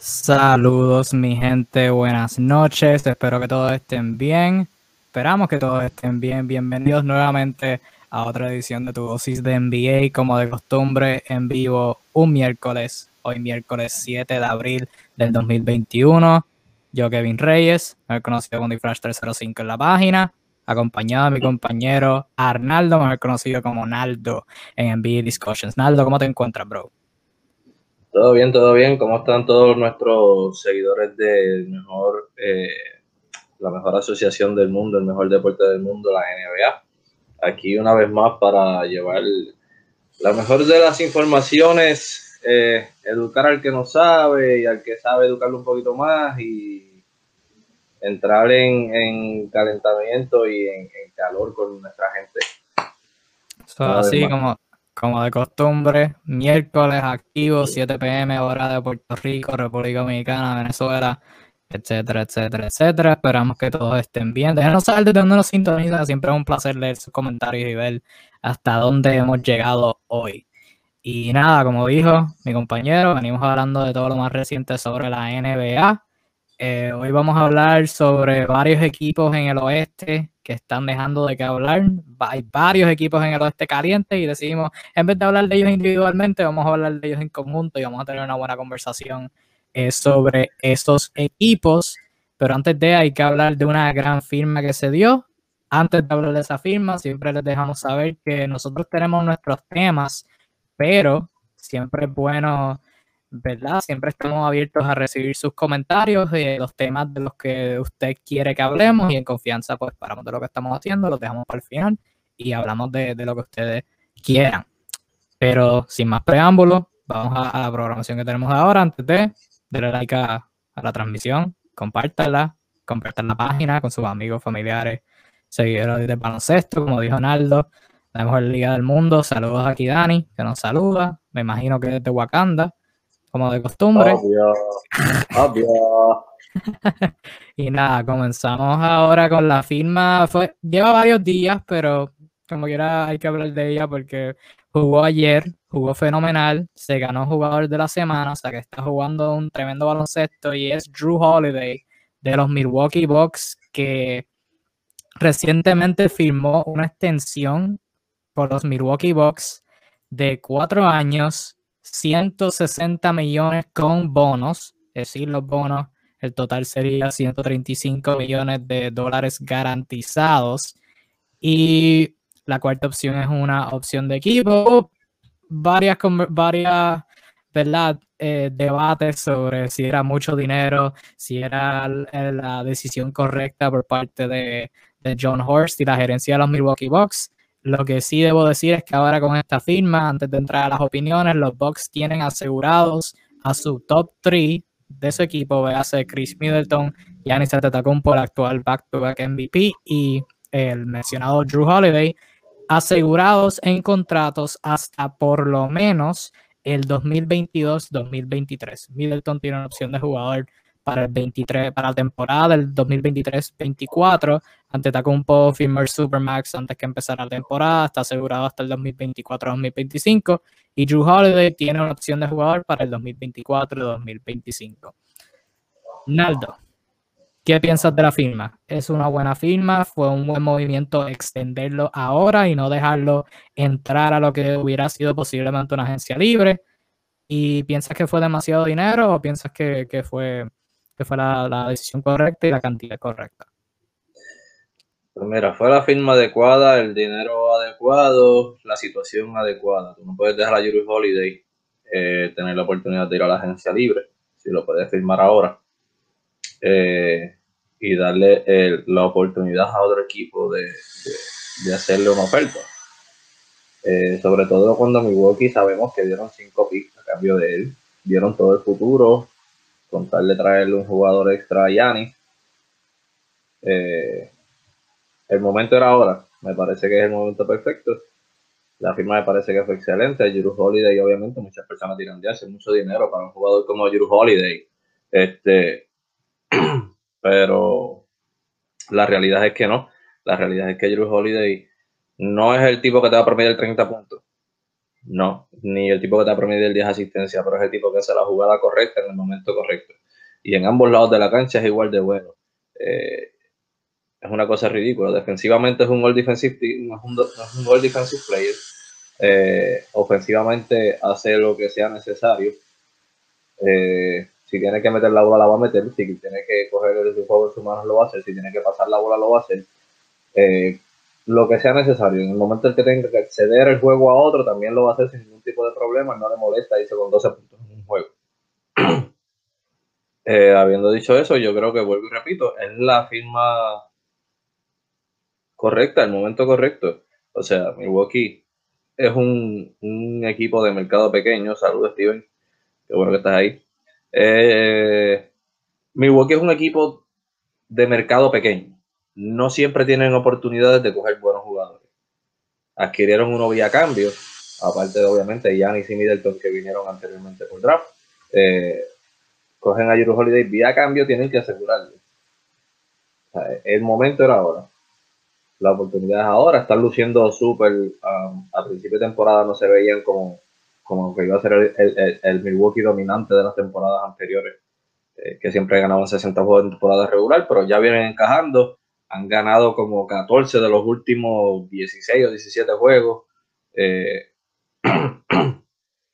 Saludos mi gente, buenas noches, espero que todos estén bien, esperamos que todos estén bien, bienvenidos nuevamente a otra edición de tu dosis de NBA, como de costumbre, en vivo un miércoles, hoy miércoles 7 de abril del 2021, yo Kevin Reyes, he conocido como Difrash 305 en la página, acompañado de mi compañero Arnaldo, mejor conocido como Naldo en NBA Discussions. Naldo, ¿cómo te encuentras, bro? Todo bien, todo bien. ¿Cómo están todos nuestros seguidores de mejor, eh, la mejor asociación del mundo, el mejor deporte del mundo, la NBA? Aquí una vez más para llevar la mejor de las informaciones, eh, educar al que no sabe y al que sabe educarlo un poquito más y entrar en, calentamiento y en, calor con nuestra gente. así como como de costumbre, miércoles activo, 7 pm, hora de Puerto Rico, República Dominicana, Venezuela, etcétera, etcétera, etcétera. Esperamos que todos estén bien. Déjenos saber de dónde nos sintonizan. Siempre es un placer leer sus comentarios y ver hasta dónde hemos llegado hoy. Y nada, como dijo mi compañero, venimos hablando de todo lo más reciente sobre la NBA. Eh, hoy vamos a hablar sobre varios equipos en el oeste que están dejando de que hablar. Hay varios equipos en el oeste caliente y decidimos, en vez de hablar de ellos individualmente, vamos a hablar de ellos en conjunto y vamos a tener una buena conversación eh, sobre esos equipos. Pero antes de, hay que hablar de una gran firma que se dio. Antes de hablar de esa firma, siempre les dejamos saber que nosotros tenemos nuestros temas, pero siempre es bueno ¿verdad? Siempre estamos abiertos a recibir sus comentarios de los temas de los que usted quiere que hablemos y en confianza pues paramos de lo que estamos haciendo, los dejamos para el final y hablamos de, lo que ustedes quieran. Pero sin más preámbulos, vamos a, la programación que tenemos ahora. Antes de darle like a, la transmisión, compártala, compartan la página con sus amigos, familiares, seguidores de baloncesto, como dijo Naldo, la mejor liga del mundo. Saludos aquí Dani, que nos saluda. Me imagino que es de Wakanda como de costumbre. Obvio, y nada, comenzamos ahora con la firma. Fue, lleva varios días, pero como quiera hay que hablar de ella porque jugó ayer, jugó fenomenal, se ganó jugador de la semana, o sea que está jugando un tremendo baloncesto y es Drew Holiday de los Milwaukee Bucks que recientemente firmó una extensión por los Milwaukee Bucks de cuatro años 160 millones con bonos, es decir, los bonos, el total sería 135 millones de dólares garantizados. Y la cuarta opción es una opción de equipo. Varias, varias ¿verdad? Eh, debates sobre si era mucho dinero, si era la decisión correcta por parte de, de John Horst y la gerencia de los Milwaukee Bucks. Lo que sí debo decir es que ahora con esta firma, antes de entrar a las opiniones, los Bucks tienen asegurados a su top 3 de su equipo, véase Chris Middleton, Giannis Antetokounmpo, el actual back-to-back MVP, y el mencionado Drew Holiday, asegurados en contratos hasta por lo menos el 2022-2023. Middleton tiene una opción de jugador para el 23, para la temporada del 2023-24. Ante Tacumpo firmar Supermax antes que empezara la temporada, está asegurado hasta el 2024-2025. Y Drew Holiday tiene una opción de jugador para el 2024-2025. Naldo, ¿qué piensas de la firma? ¿Es una buena firma? ¿Fue un buen movimiento extenderlo ahora y no dejarlo entrar a lo que hubiera sido posiblemente una agencia libre? ¿Y piensas que fue demasiado dinero o piensas que fue la, decisión correcta y la cantidad correcta. Pues mira, fue la firma adecuada, el dinero adecuado, la situación adecuada. Tú no puedes dejar a Yuri Holiday eh, tener la oportunidad de ir a la agencia libre, si lo puedes firmar ahora, eh, y darle la oportunidad a otro equipo de, hacerle una oferta. Eh, sobre todo cuando Milwaukee sabemos que dieron cinco picks a cambio de él, dieron todo el futuro, con tal de traerle un jugador extra a Yanni. Eh, el momento era ahora, me parece que es el momento perfecto. La firma me parece que fue excelente. Juru Holiday, obviamente, muchas personas tiran de hacer mucho dinero para un jugador como Juru Holiday. Este, pero la realidad es que no. La realidad es que Juru Holiday no es el tipo que te va a permitir 30 puntos. No, ni el tipo que te promedio el 10 asistencia, pero es el tipo que hace la jugada correcta en el momento correcto. Y en ambos lados de la cancha es igual de bueno. Eh, es una cosa ridícula. Defensivamente es un gol defensive, es un, es un gol defensive player. Eh, ofensivamente hace lo que sea necesario. Eh, si tiene que meter la bola, la va a meter. Si tiene que coger el juego en sus manos, lo va a hacer. Si tiene que pasar la bola, lo va a hacer. Eh, lo que sea necesario. En el momento en que tenga que acceder el juego a otro, también lo va a hacer sin ningún tipo de problema. No le molesta dice con 12 puntos en un juego. habiendo dicho eso, yo creo que vuelvo y repito, es la firma correcta, el momento correcto. O sea, Milwaukee es un, equipo de mercado pequeño. Saludos, Steven. Qué bueno que estás ahí. Eh, Milwaukee es un equipo de mercado pequeño. No siempre tienen oportunidades de coger buenos jugadores. Adquirieron uno vía cambio, aparte de obviamente Giannis y Middleton que vinieron anteriormente por draft. Eh, cogen a Juru Holiday vía cambio, tienen que asegurarle. el momento era ahora la oportunidad es ahora. Están luciendo súper. Um, a principio de temporada no se veían como, como que iba a ser el, el, Milwaukee dominante de las temporadas anteriores, eh, que siempre ganaban 60 juegos en temporada regular, pero ya vienen encajando. Han ganado como 14 de los últimos 16 o 17 juegos. Eh,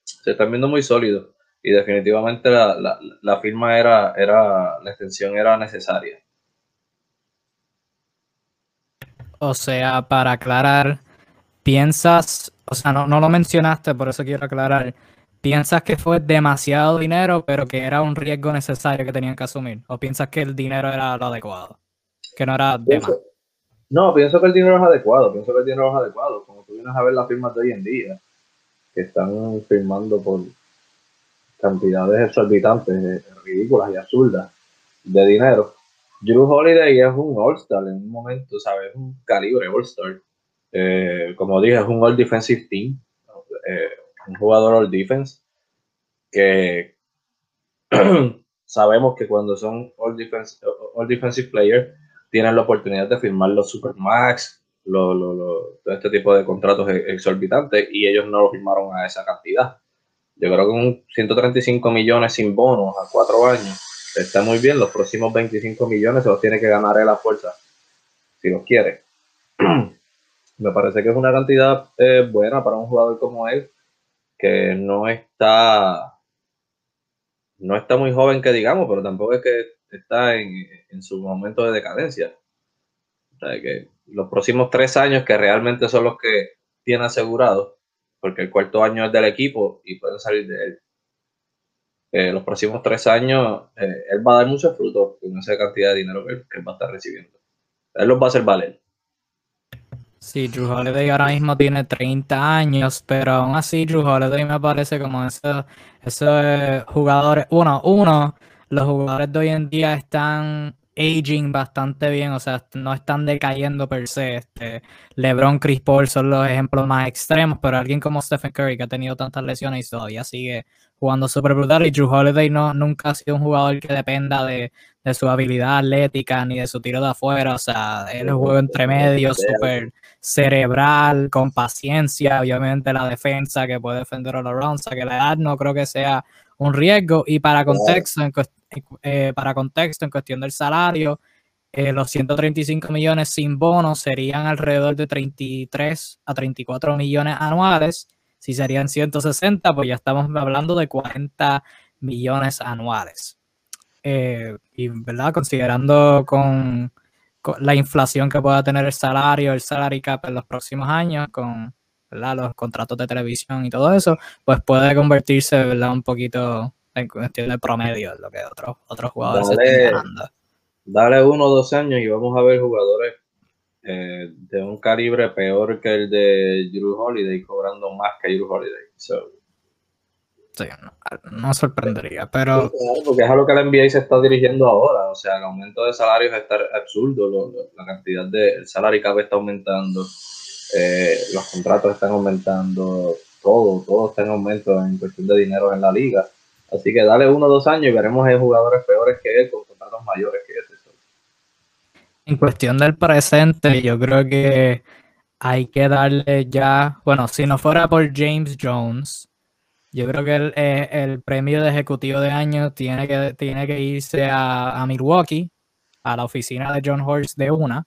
se están viendo muy sólidos y definitivamente la, la, la firma era, era, la extensión era necesaria. O sea, para aclarar, piensas, o sea, no, no lo mencionaste, por eso quiero aclarar. ¿Piensas que fue demasiado dinero, pero que era un riesgo necesario que tenían que asumir? ¿O piensas que el dinero era lo adecuado? Que no era de más. No, pienso que el dinero es adecuado, pienso que el dinero es adecuado. Como tú vienes a ver las firmas de hoy en día, que están firmando por cantidades exorbitantes, eh, ridículas y absurdas de dinero. Drew Holiday es un All-Star en un momento, ¿sabes? Es un calibre All-Star. Eh, como dije, es un All Defensive Team, eh, un jugador All Defense, que sabemos que cuando son All, Defensive Players tienen la oportunidad de firmar los Supermax, todo este tipo de contratos exorbitantes, y ellos no lo firmaron a esa cantidad. Yo creo que un 135 millones sin bonos a cuatro años está muy bien, los próximos 25 millones se los tiene que ganar él a fuerza, si los quiere. Me parece que es una cantidad eh, buena para un jugador como él, que no está, no está muy joven que digamos, pero tampoco es que está en, su momento de decadencia. O sea, que los próximos tres años que realmente son los que tiene asegurado, porque el cuarto año es del equipo y pueden salir de él los próximos tres años eh, él va a dar muchos frutos con esa cantidad de dinero que él, va a estar recibiendo. Él los va a hacer valer. Sí, Drew Holiday ahora mismo tiene 30 años, pero aún así Drew Holiday me parece como esos, esos jugadores, uno, uno, los jugadores de hoy en día están aging bastante bien, o sea, no están decayendo per se. Este, LeBron, Chris Paul son los ejemplos más extremos, pero alguien como Stephen Curry que ha tenido tantas lesiones y todavía sigue jugando súper brutal. Y Drew Holiday no, nunca ha sido un jugador que dependa de, su habilidad atlética ni de su tiro de afuera. O sea, él es un juego entre medio, súper cerebral, con paciencia. Obviamente la defensa que puede defender a los o sea, que la edad no creo que sea un riesgo. Y para contexto, en, eh, para contexto, en cuestión del salario, eh, los 135 millones sin bonos serían alrededor de 33 a 34 millones anuales. Si serían 160, pues ya estamos hablando de 40 millones anuales. Eh, y, ¿verdad? Considerando con, la inflación que pueda tener el salario, el salary cap en los próximos años, con los contratos de televisión y todo eso, pues puede convertirse, ¿verdad? Un poquito en cuestión de promedio, lo que otros, otros jugadores dale, están Dale uno o dos años y vamos a ver jugadores eh, de un calibre peor que el de Drew Holiday, cobrando más que Drew Holiday. sí, no, sorprendería, pero... Porque es a lo que la NBA se está dirigiendo ahora, o sea, el aumento de salarios está absurdo, la cantidad de salario cap está aumentando, eh, los contratos están aumentando, todo, todo está en aumento en cuestión de dinero en la liga. Así que dale uno o dos años y veremos en jugadores peores que él, con contratos mayores que ese. En cuestión del presente, yo creo que hay que darle ya, bueno, si no fuera por James Jones, yo creo que el, eh, premio de ejecutivo de año tiene que, tiene que irse a, a Milwaukee, a la oficina de John Horst de una,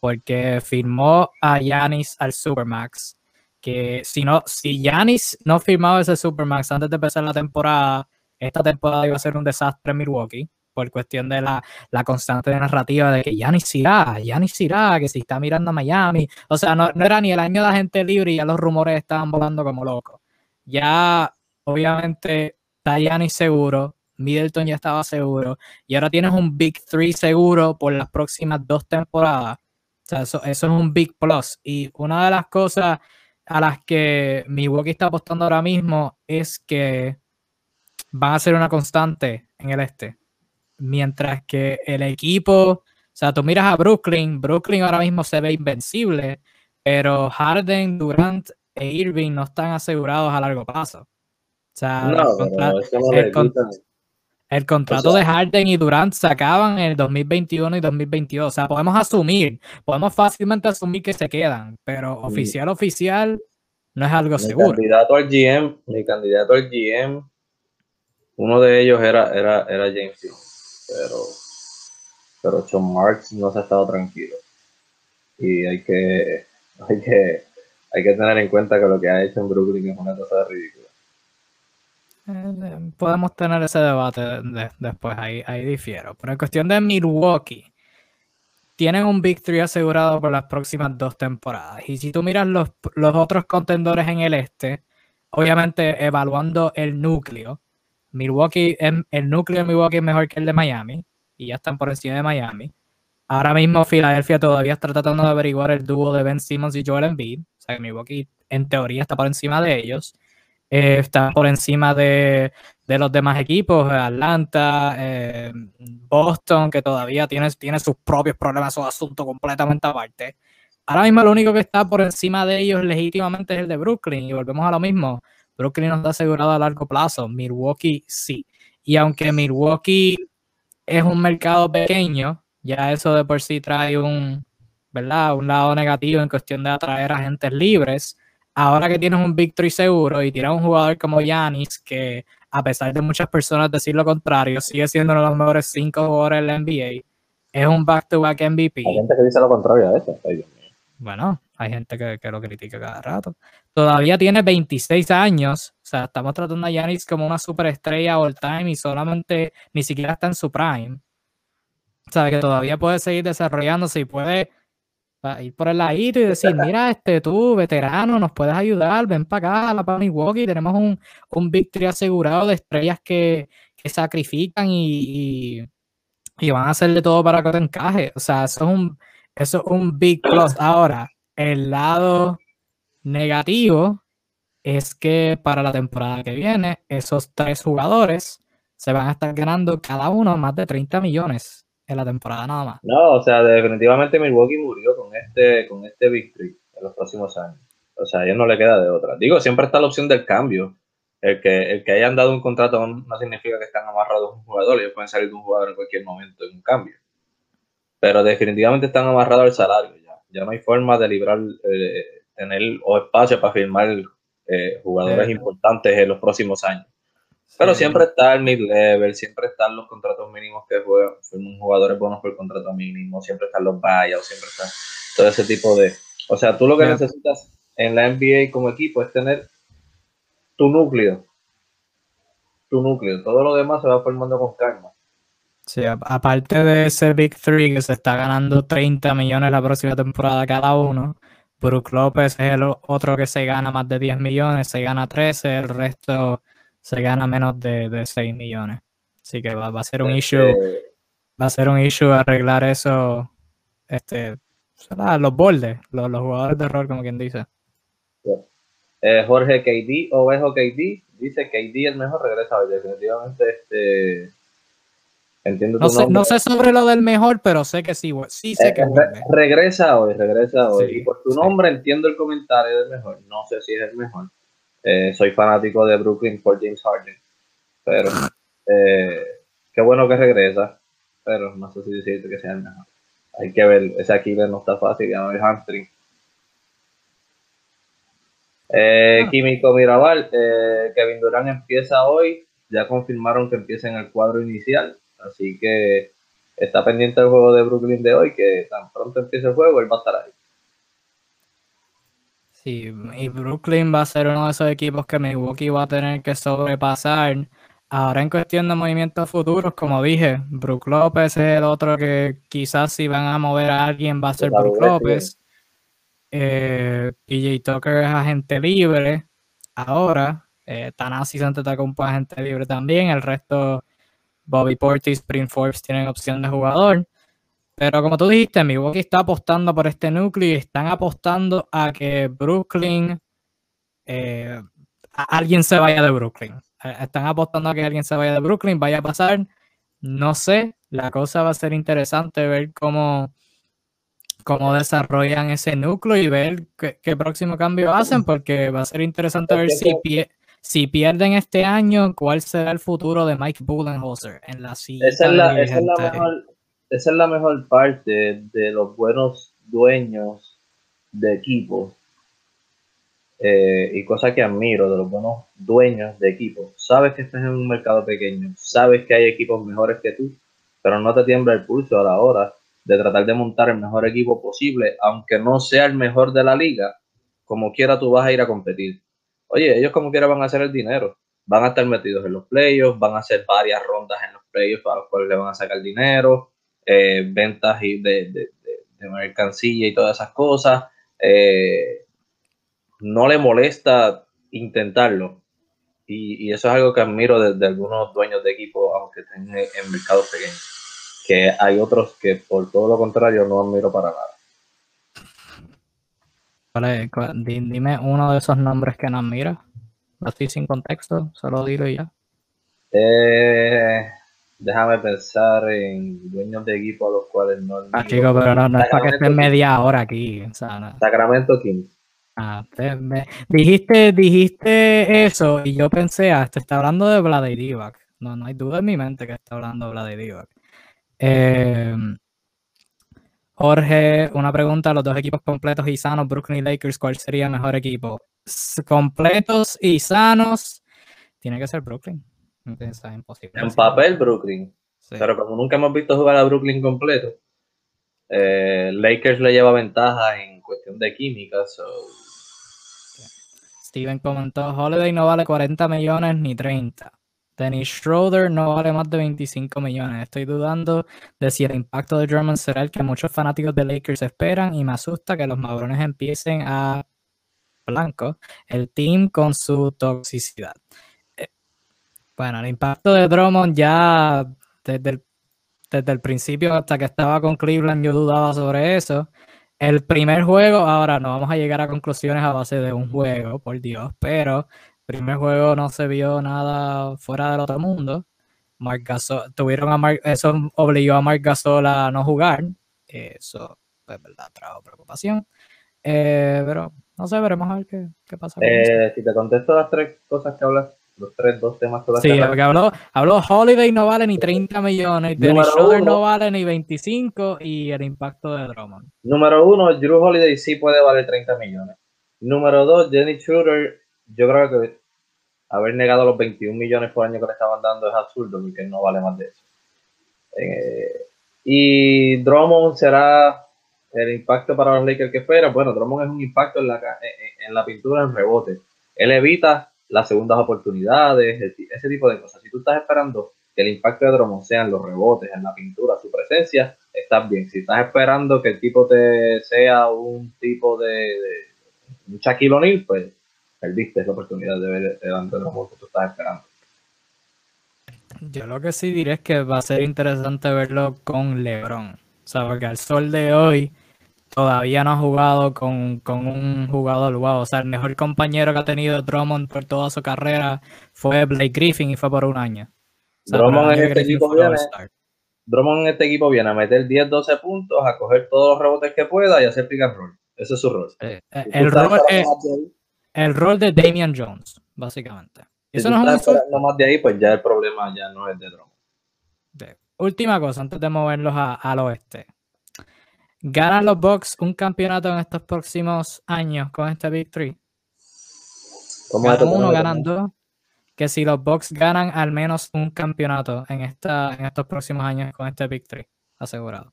porque firmó a Yanis al Supermax. Que si no, si Yanis no firmaba ese Supermax antes de empezar la temporada, esta temporada iba a ser un desastre en Milwaukee por cuestión de la, la constante narrativa de que Yanis irá, Yanis irá, que si está mirando a Miami. O sea, no, no, era ni el año de la gente libre y ya los rumores estaban volando como locos. Ya, obviamente, está Yanis seguro, Middleton ya estaba seguro, y ahora tienes un Big Three seguro por las próximas dos temporadas. O sea, eso, eso es un Big Plus. Y una de las cosas a las que Milwaukee está apostando ahora mismo es que van a ser una constante en el este. Mientras que el equipo, o sea, tú miras a Brooklyn, Brooklyn ahora mismo se ve invencible, pero Harden, Durant e Irving no están asegurados a largo plazo. O sea, No, el, contra- no con- el contrato O sea- de Harden y Durant se acaban en el 2021 y 2022. O sea, podemos asumir, podemos fácilmente asumir que se quedan, pero oficial, oficial, no es algo Mi seguro. candidato al GM, mi candidato al GM, uno de ellos era, era, era James pero, pero Sean Marks no se ha estado tranquilo. Y hay que, hay que, hay que tener en cuenta que lo que ha hecho en Brooklyn es una cosa ridícula. Eh, Podemos tener ese debate de- después, ahí, ahí difiero. Pero en cuestión de Milwaukee, tienen un Three asegurado por las próximas dos temporadas. Y si tú miras los, los otros contendores en el este, obviamente evaluando el núcleo, Milwaukee, el núcleo de Milwaukee es mejor que el de Miami, y ya están por encima de Miami. Ahora mismo Filadelfia todavía está tratando de averiguar el dúo de Ben Simmons y Joel Embiid. O sea, que Milwaukee en teoría está por encima de ellos. Eh, está por encima de, de los demás equipos, Atlanta, eh, Boston, que todavía tiene, tiene sus propios problemas, su asunto completamente aparte. Ahora mismo lo único que está por encima de ellos legítimamente es el de Brooklyn, y volvemos a lo mismo. Brooklyn no está asegurado a largo plazo, Milwaukee sí. Y aunque Milwaukee es un mercado pequeño, ya eso de por sí trae un, ¿verdad? un lado negativo en cuestión de atraer agentes libres ahora que tienes un Three seguro y tienes un jugador como Giannis, que a pesar de muchas personas decir lo contrario, sigue siendo uno de los mejores cinco jugadores de la NBA, es un back-to-back MVP. Hay gente que dice lo contrario a eso. Bueno, hay gente que, que lo critica cada rato. Todavía tiene 26 años, o sea, estamos tratando a Giannis como una superestrella all time y solamente ni siquiera está en su prime. O sea, que todavía puede seguir desarrollándose y puede ir por el ladito y decir, mira, este tú, veterano, nos puedes ayudar, ven para acá, la para Milwaukee, tenemos un, un victory asegurado de estrellas que, que sacrifican y, y, y van a hacer de todo para que te encaje. O sea, eso es un, eso es un big plus. Ahora, el lado negativo es que para la temporada que viene, esos tres jugadores se van a estar ganando cada uno más de 30 millones en la temporada nada más. No, o sea, definitivamente Milwaukee murió con este, con este victory en los próximos años. O sea, a ellos no le queda de otra. Digo, siempre está la opción del cambio. El que, el que hayan dado un contrato no significa que están amarrados un jugador. Ellos pueden salir de un jugador en cualquier momento en un cambio. Pero definitivamente están amarrados al salario ya. No hay forma de librar, eh, tener o espacio para firmar eh, jugadores Sí. importantes en los próximos años. Pero Sí. siempre está el mid-level, siempre están los contratos mínimos que juegan, firman jugadores buenos por contrato mínimo, siempre están los buyouts, siempre está todo ese tipo de... O sea, tú lo que necesitas en la NBA como equipo es tener tu núcleo. Tu núcleo. Todo lo demás se va formando con calma. Sí, aparte de ese Big Three que se está ganando 30 millones la próxima temporada cada uno, Brook López es el otro que se gana más de 10 millones, se gana 13, el resto se gana menos de, de 6 millones. Así que va, va a ser un issue, Este, va a ser un issue arreglar eso, este, los bordes, los, los jugadores de rol, como quien dice. eh, Jorge KD, Ovejo KD, dice KD el mejor regresa hoy. Definitivamente, este... Entiendo No sé, no sé sobre lo del mejor, pero sé que sí, sí sé Eh, que re- regresa hoy, regresa hoy. Sí, y por tu sí. nombre entiendo el comentario del mejor. No sé si es el mejor. Eh, soy fanático de Brooklyn por James Harden. Pero eh, qué bueno que regresa. Pero no sé si decirte que sea el mejor. Hay que ver. Ese Aquiles no está fácil. Ya no es hamstring. Eh, Químico Mirabal, Kevin Durán empieza hoy, ya confirmaron que empieza en el cuadro inicial, así que está pendiente el juego de Brooklyn de hoy, que tan pronto empiece el juego, él va a estar ahí. Sí, y Brooklyn va a ser uno de esos equipos que Milwaukee va a tener que sobrepasar. Ahora en cuestión de movimientos futuros, como dije, Brook López es el otro que quizás si van a mover a alguien va a ser Brook López. Eh, PJ Tucker es agente libre. Ahora, eh, Tanasi se un un agente libre también. El resto, Bobby Portis, Spring Forbes tienen opción de jugador. Pero como tú dijiste, Milwaukee está apostando por este núcleo y están apostando a que Brooklyn, eh, alguien se vaya de Brooklyn. Eh, están apostando a que alguien se vaya de Brooklyn, vaya a pasar. No sé, la cosa va a ser interesante ver cómo, cómo desarrollan ese núcleo y ver qué, próximo cambio hacen, porque va a ser interesante ver si, si pierden este año, cuál será el futuro de Mike Bullenholzer en la siguiente. mejor, esa es la mejor parte de los buenos dueños de equipos eh, y cosa que admiro de los buenos dueños de equipos. Sabes que estás en un mercado pequeño, sabes que hay equipos mejores que tú, pero no te tiembla el pulso a la hora de tratar de montar el mejor equipo posible, aunque no sea el mejor de la liga, como quiera tú vas a ir a competir. Oye, ellos como quiera van a hacer el dinero, van a estar metidos en los playoffs, van a hacer varias rondas en los playoffs para los cuales le van a sacar dinero, eh, ventas de, de, de, mercancía y todas esas cosas. Eh, no le molesta intentarlo. Y, eso es algo que admiro de, algunos dueños de equipo, aunque estén en, mercados pequeños. Que hay otros que, por todo lo contrario, no admiro para nada. Dime uno de esos nombres que no admira. Así sin contexto, solo dilo y ya. Eh, Déjame pensar en dueños de equipo a los cuales no. Ah, chico, pero no, es para que estés media hora aquí. Sacramento Kings. Ah, dijiste, dijiste eso y yo pensé, ah, te está hablando de Vlade Divac. No, no hay duda en mi mente que está hablando de Vlade Divac. Eh, Jorge, una pregunta, los dos equipos completos y sanos, Brooklyn y Lakers, ¿cuál sería el mejor equipo? Completos y sanos, tiene que ser Brooklyn. En papel, Brooklyn. Pero como nunca hemos visto jugar a Brooklyn completo, eh, Lakers le lleva ventaja en cuestión de química. Steven comentó: Holiday no vale 40 millones ni 30. Dennis Schroeder no vale más de 25 millones. Estoy dudando de si el impacto de Drummond será el que muchos fanáticos de Lakers esperan y me asusta que los madrones empiecen a blanco el team con su toxicidad. Bueno, el impacto de Drummond ya desde el, principio hasta que estaba con Cleveland yo dudaba sobre eso. El primer juego, ahora no vamos a llegar a conclusiones a base de un juego, por Dios, pero primer juego no se vio nada fuera del otro mundo. Mark Gasol, tuvieron a eso obligó a Mark Gasol a no jugar. Eso, pues, verdad, trajo preocupación. Eh, pero no sé, veremos a ver qué, qué pasa. Eh, si te contesto las tres cosas que hablas los tres, dos temas que Sí, porque habló, habló Holiday no vale ni 30 millones, Dennis Schroeder no vale ni 25 y el impacto de Drummond. Número uno, Drew Holiday sí puede valer 30 millones. Número dos, Dennis Schroeder, yo creo que haber negado los 21 millones por año que le estaban dando es absurdo porque no vale más de eso. Eh, y Drummond será el impacto para los Lakers que espera. Bueno, Drummond es un impacto en la, en la pintura en rebote. Él evita las segundas oportunidades, ese tipo de cosas. Si tú estás esperando que el impacto de Drummond sean los rebotes en la pintura, su presencia, estás bien. Si estás esperando que el tipo te sea un tipo de, un Shaquille O'Neal, pues perdiste la oportunidad de ver de Drummond que tú estás esperando. Yo lo que sí diré es que va a ser interesante verlo con LeBron. O sea, porque al sol de hoy, todavía no ha jugado con, un jugador wow. O sea, el mejor compañero que ha tenido Drummond por toda su carrera fue Blake Griffin y fue por un año. Drummond, en este equipo viene, Drummond en este equipo viene a meter 10, 12 puntos, a coger todos los rebotes que pueda y hacer pick and roll. Ese es su rol. Eh, eh, el, rol es, el rol de Damian Jones, básicamente. eso no es un más de ahí, pues ya el problema ya no es de Drummond. Última cosa, antes de moverlos al oeste. ¿Ganan los Bucks un campeonato en estos próximos años con este Big ganan uno, ganan dos. Que si los Bucks ganan al menos un campeonato en, esta, en estos próximos años con este victory asegurado.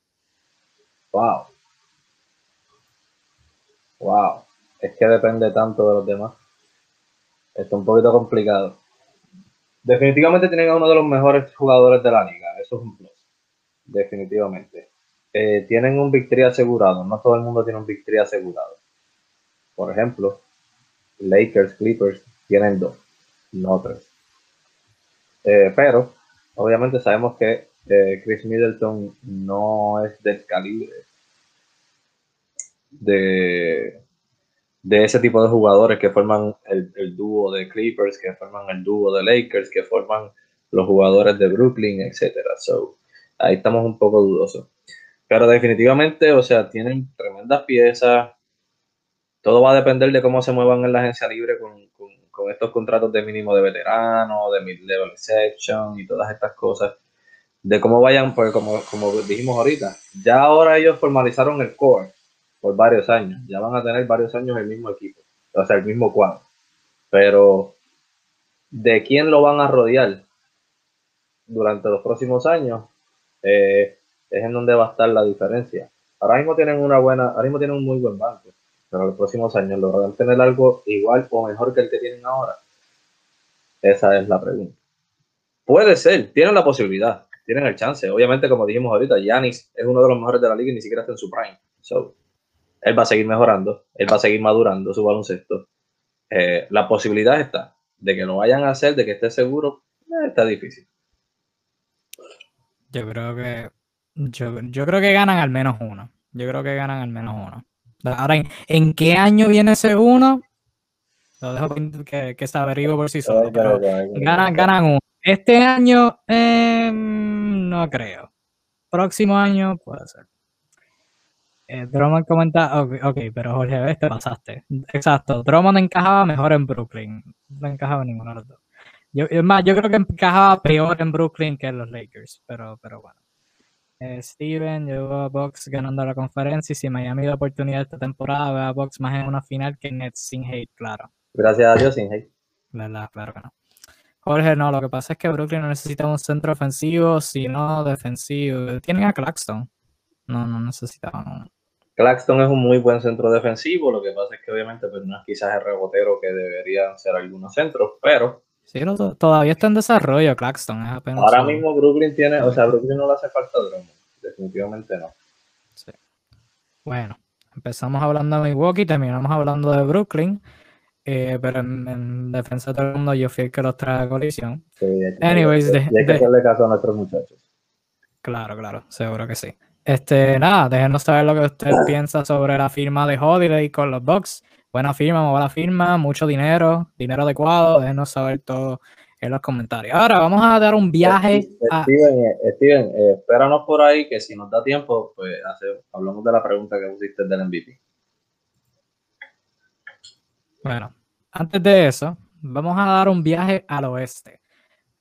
Wow. Wow. Es que depende tanto de los demás. Está un poquito complicado. Definitivamente tienen a uno de los mejores jugadores de la liga. Eso es un plus. Definitivamente. Eh, tienen un victory asegurado. No todo el mundo tiene un victory asegurado. Por ejemplo, Lakers, Clippers tienen dos, no tres. Eh, pero, obviamente sabemos que eh, Chris Middleton no es del calibre de, de ese tipo de jugadores que forman el, dúo de Clippers, que forman el dúo de Lakers, que forman los jugadores de Brooklyn, etcétera. So, ahí estamos un poco dudosos. Pero definitivamente, o sea, tienen tremendas piezas. Todo va a depender de cómo se muevan en la agencia libre con, estos contratos de mínimo de veterano, de mid-level exception y todas estas cosas. De cómo vayan, pues como, como dijimos ahorita, ya ahora ellos formalizaron el core por varios años. Ya van a tener varios años el mismo equipo, o sea, el mismo cuadro. Pero, ¿de quién lo van a rodear durante los próximos años? Eh, es en donde va a estar la diferencia. Ahora mismo tienen una buena, ahora mismo tienen un muy buen banco, pero los próximos años lograrán tener algo igual o mejor que el que tienen ahora. Esa es la pregunta. Puede ser, tienen la posibilidad, tienen el chance. Obviamente, como dijimos ahorita, Yanis es uno de los mejores de la liga y ni siquiera está en su prime. So, él va a seguir mejorando, él va a seguir madurando su baloncesto. Eh, la posibilidad está de que lo vayan a hacer, de que esté seguro, eh, está difícil. Yo creo que yo, creo que ganan al menos uno. Yo creo que ganan al menos uno. Ahora, ¿en, qué año viene ese uno? Lo dejo que, que se averigüe por sí solo. ganan, ganan uno. Este año, em, no creo. Próximo año, puede ser. Eh, Drummond comenta, ok, pero Jorge, ves, te pasaste. Exacto, Drummond encajaba mejor en Brooklyn. No encajaba ninguno de los dos. Yo, es más, yo creo que encajaba peor en Brooklyn que en los Lakers, pero, pero bueno. Eh, Steven llegó a Box ganando la conferencia y si Miami da oportunidad esta temporada, ve a Box más en una final que Nets sin hate, claro. Gracias a Dios sin hate. Claro que no. Jorge, no, lo que pasa es que Brooklyn no necesita un centro ofensivo, sino defensivo. Tienen a Claxton. No, no necesitaban uno. Claxton es un muy buen centro defensivo, lo que pasa es que obviamente pues, no es quizás el rebotero que deberían ser algunos centros, pero... Sí, todavía está en desarrollo Claxton. ahora mismo Brooklyn tiene, o sea, Brooklyn no le hace falta Drummond, definitivamente no. Sí. Bueno, empezamos hablando de Milwaukee, terminamos hablando de Brooklyn, eh, pero en, defensa de todo el mundo yo fui el que los trae a colisión. Sí, Anyways, hay que hacerle caso a nuestros muchachos. Claro, claro, seguro que sí. Este, nada, déjenos saber lo que usted piensa sobre la firma de Holiday con los Bucks. Buena firma, buena firma, mucho dinero, dinero adecuado. Déjenos saber todo en los comentarios. Ahora vamos a dar un viaje. Steven, eh, Steven eh, espéranos por ahí que si nos da tiempo, pues hablamos de la pregunta que pusiste del MVP. Bueno, antes de eso, vamos a dar un viaje al oeste.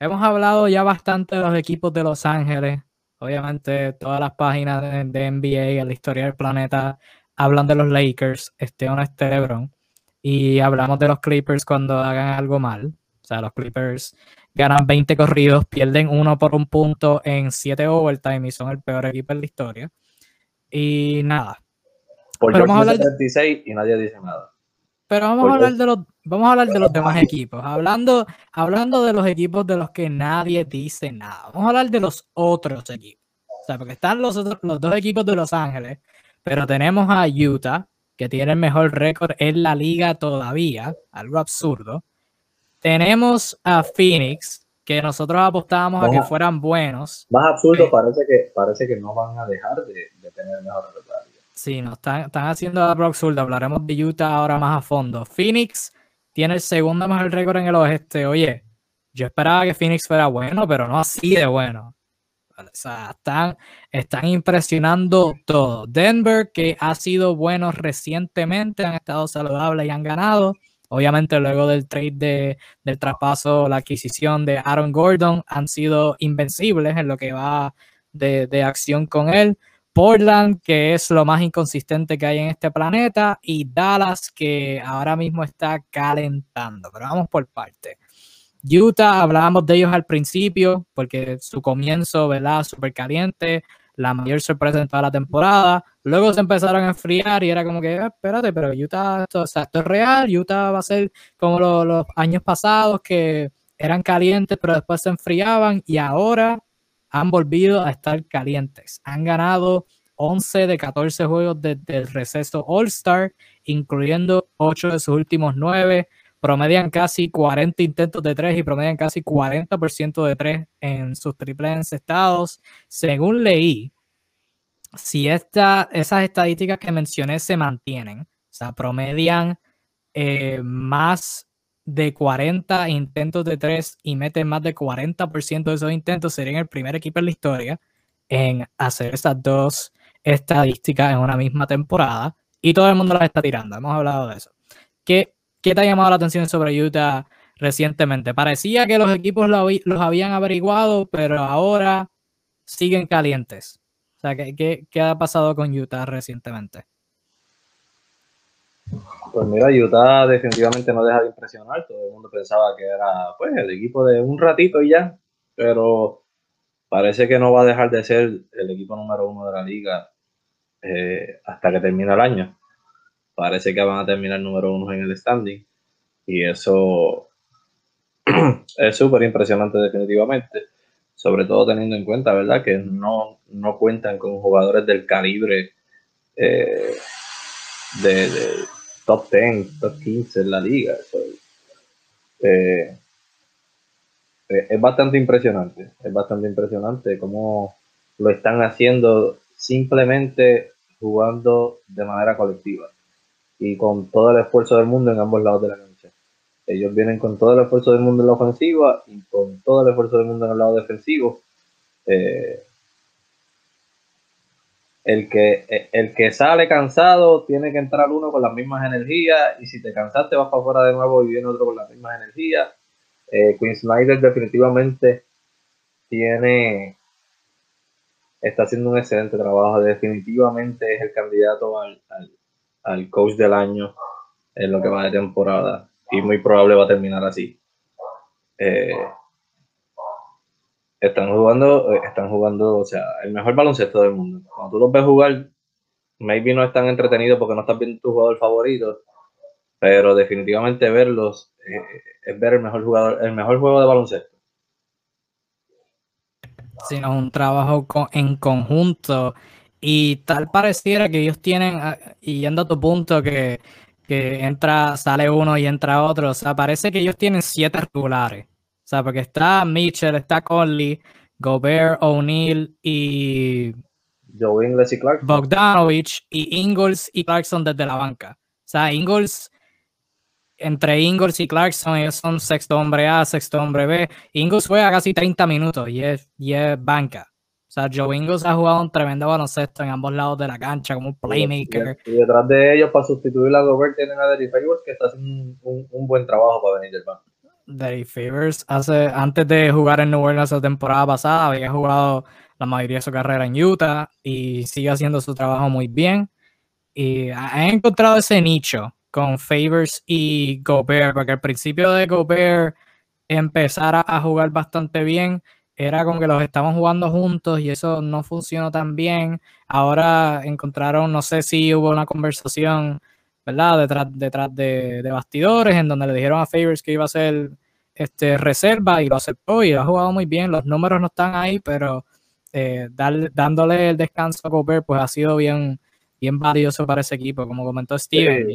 Hemos hablado ya bastante de los equipos de Los Ángeles, Obviamente, todas las páginas de, NBA, la historia del planeta, hablan de los Lakers, este o no este LeBron. Y hablamos de los Clippers cuando hagan algo mal. O sea, los Clippers ganan 20 corridos, pierden uno por un punto en 7 overtime y son el peor equipo en la historia. Y nada. Por Pero vamos a hablar de... y nadie dice nada. Pero vamos a hablar de los, vamos a hablar de los demás equipos. Hablando, hablando de los equipos de los que nadie dice nada. Vamos a hablar de los otros equipos. O sea, porque están los, los dos equipos de Los Ángeles, pero tenemos a Utah, que tiene el mejor récord en la liga todavía, algo absurdo. Tenemos a Phoenix, que nosotros apostábamos a que fueran buenos. Más absurdo parece que parece que no van a dejar de, tener el mejor récord. Sí, nos están, haciendo a Brock Hablaremos de Utah ahora más a fondo. Phoenix tiene el segundo mejor récord en el oeste. Oye, yo esperaba que Phoenix fuera bueno, pero no así de bueno. O sea, están, están impresionando todo. Denver, que ha sido bueno recientemente, han estado saludables y han ganado. Obviamente, luego del trade del traspaso, la adquisición de Aaron Gordon, han sido invencibles en lo que va de, de acción con él. Portland, que es lo más inconsistente que hay en este planeta, y Dallas, que ahora mismo está calentando. Pero vamos por parte. Utah, hablábamos de ellos al principio, porque su comienzo, ¿verdad? Súper caliente, la mayor sorpresa en toda la temporada. Luego se empezaron a enfriar y era como que, ah, espérate, pero Utah, esto, es real, Utah va a ser como los años pasados que eran calientes, pero después se enfriaban y ahora han volvido a estar calientes. Han ganado 11 de 14 juegos desde el receso All-Star, incluyendo 8 de sus últimos 9. Promedian casi 40 intentos de 3 y promedian casi 40% de 3 en sus triples encestados. Según leí, si esta, esas estadísticas que mencioné se mantienen, o sea, promedian eh, más de 40 intentos de 3 y meten más de 40% de esos intentos, serían el primer equipo en la historia en hacer esas dos estadísticas en una misma temporada y todo el mundo las está tirando. Hemos hablado de eso. ¿Qué, qué te ha llamado la atención sobre Utah recientemente? Parecía que los equipos los habían averiguado, pero ahora siguen calientes. O sea, ¿qué, qué ha pasado con Utah recientemente? Pues mira, Utah definitivamente no deja de impresionar. Todo el mundo pensaba que era pues el equipo de un ratito y ya, pero parece que no va a dejar de ser el equipo número uno de la liga eh, hasta que termine el año. Parece que van a terminar número uno en el standing y eso es súper impresionante definitivamente, sobre todo teniendo en cuenta, ¿verdad? Que no, no cuentan con jugadores del calibre eh, de top 10, top 15 en la liga. Eh, eh, es bastante impresionante, es bastante impresionante cómo lo están haciendo simplemente jugando de manera colectiva y con todo el esfuerzo del mundo en ambos lados de la cancha. Ellos vienen con todo el esfuerzo del mundo en la ofensiva y con todo el esfuerzo del mundo en el lado defensivo. Eh, el que, el que sale cansado tiene que entrar uno con las mismas energías y si te cansaste vas para afuera de nuevo y viene otro con las mismas energías. Eh, Queen Snyder definitivamente tiene está haciendo un excelente trabajo. Definitivamente es el candidato al, al coach del año en lo que va de temporada y muy probable va a terminar así. Eh, están jugando, eh, están jugando, o sea, el mejor baloncesto del mundo. Cuando tú los ves jugar, maybe no están entretenidos porque no estás viendo tu jugador favorito, pero definitivamente verlos eh, es ver el mejor jugador, el mejor juego de baloncesto. Sino un trabajo en conjunto y tal pareciera que ellos tienen, ah, y yendo a tu punto que, que entra, sale uno y entra otro, o sea, parece que ellos tienen siete regulares o sea, porque está Mitchell, está Conley, Gobert, O'Neill y. Joe Ingles y Clarkson. Bogdanovich y Ingles y Clarkson desde la banca. O sea, Ingles, entre Ingles y Clarkson, ellos son sexto hombre A, sexto hombre B. Ingles juega casi 30 minutos y es, y es banca. O sea, Joe Ingles ha jugado un tremendo baloncesto en ambos lados de la cancha como un playmaker. Y, detrás de ellos, para sustituir a Gobert, tienen a Derrick Favors, que está haciendo un, un, buen trabajo para venir del banco. Derek Favors hace, antes de jugar en New Orleans la temporada pasada, había jugado la mayoría de su carrera en Utah y sigue haciendo su trabajo muy bien. Y ha encontrado ese nicho con Favors y Gobert, porque al principio de Gobert empezar a, jugar bastante bien, era como que los estaban jugando juntos y eso no funcionó tan bien. Ahora encontraron, no sé si hubo una conversación ¿verdad? Detrás, detrás de, bastidores, en donde le dijeron a Favors que iba a ser este, reserva y lo aceptó y lo ha jugado muy bien. Los números no están ahí, pero eh, dándole el descanso a Gobert, pues ha sido bien, bien valioso para ese equipo, como comentó Steven.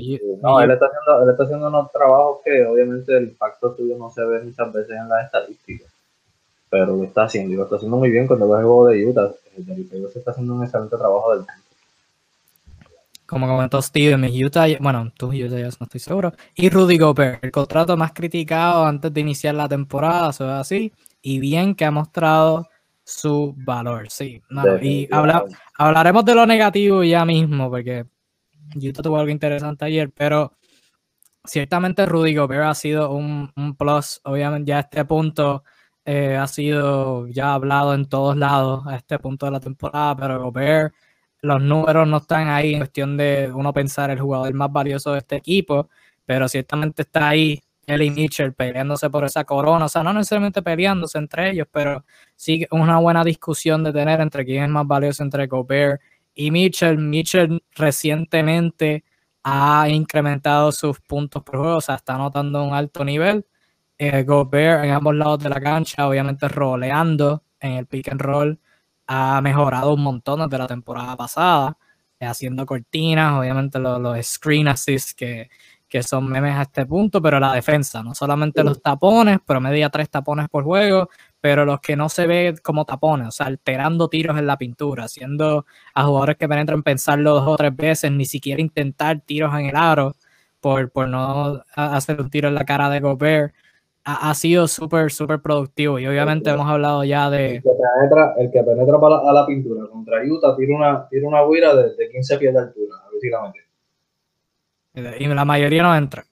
no, él, está haciendo, él está haciendo unos trabajos que obviamente el factor suyo no se ve muchas veces en las estadísticas, pero lo está haciendo y lo está haciendo muy bien cuando ve el juego de Utah. El se está haciendo un excelente trabajo del como comentó Steven, Utah, bueno, tú Utah ya no estoy seguro, y Rudy Gobert, el contrato más criticado antes de iniciar la temporada, eso es así, y bien que ha mostrado su valor, sí. y hablaremos de lo negativo ya mismo, porque Utah tuvo algo interesante ayer, pero ciertamente Rudy Gobert ha sido un, plus, obviamente ya a este punto eh, ha sido ya hablado en todos lados a este punto de la temporada, pero Gobert los números no están ahí en cuestión de uno pensar el jugador más valioso de este equipo, pero ciertamente está ahí él y Mitchell peleándose por esa corona, o sea, no necesariamente peleándose entre ellos, pero sí una buena discusión de tener entre quién es más valioso entre Gobert y Mitchell. Mitchell recientemente ha incrementado sus puntos por juego, o sea, está anotando un alto nivel. Eh, Gobert en ambos lados de la cancha, obviamente roleando en el pick and roll, ha mejorado un montón desde la temporada pasada, eh, haciendo cortinas, obviamente los, los screen assists que, que son memes a este punto, pero la defensa, no solamente los tapones, pero media tres tapones por juego, pero los que no se ve como tapones, o sea, alterando tiros en la pintura, haciendo a jugadores que penetran pensarlo dos o tres veces, ni siquiera intentar tiros en el aro por, por no hacer un tiro en la cara de Gobert. Ha, sido súper, súper productivo y obviamente hemos hablado ya de... El que penetra, el que penetra a la pintura contra Utah tira una, tira una huira de, de 15 pies de altura, básicamente. Y la mayoría no entra.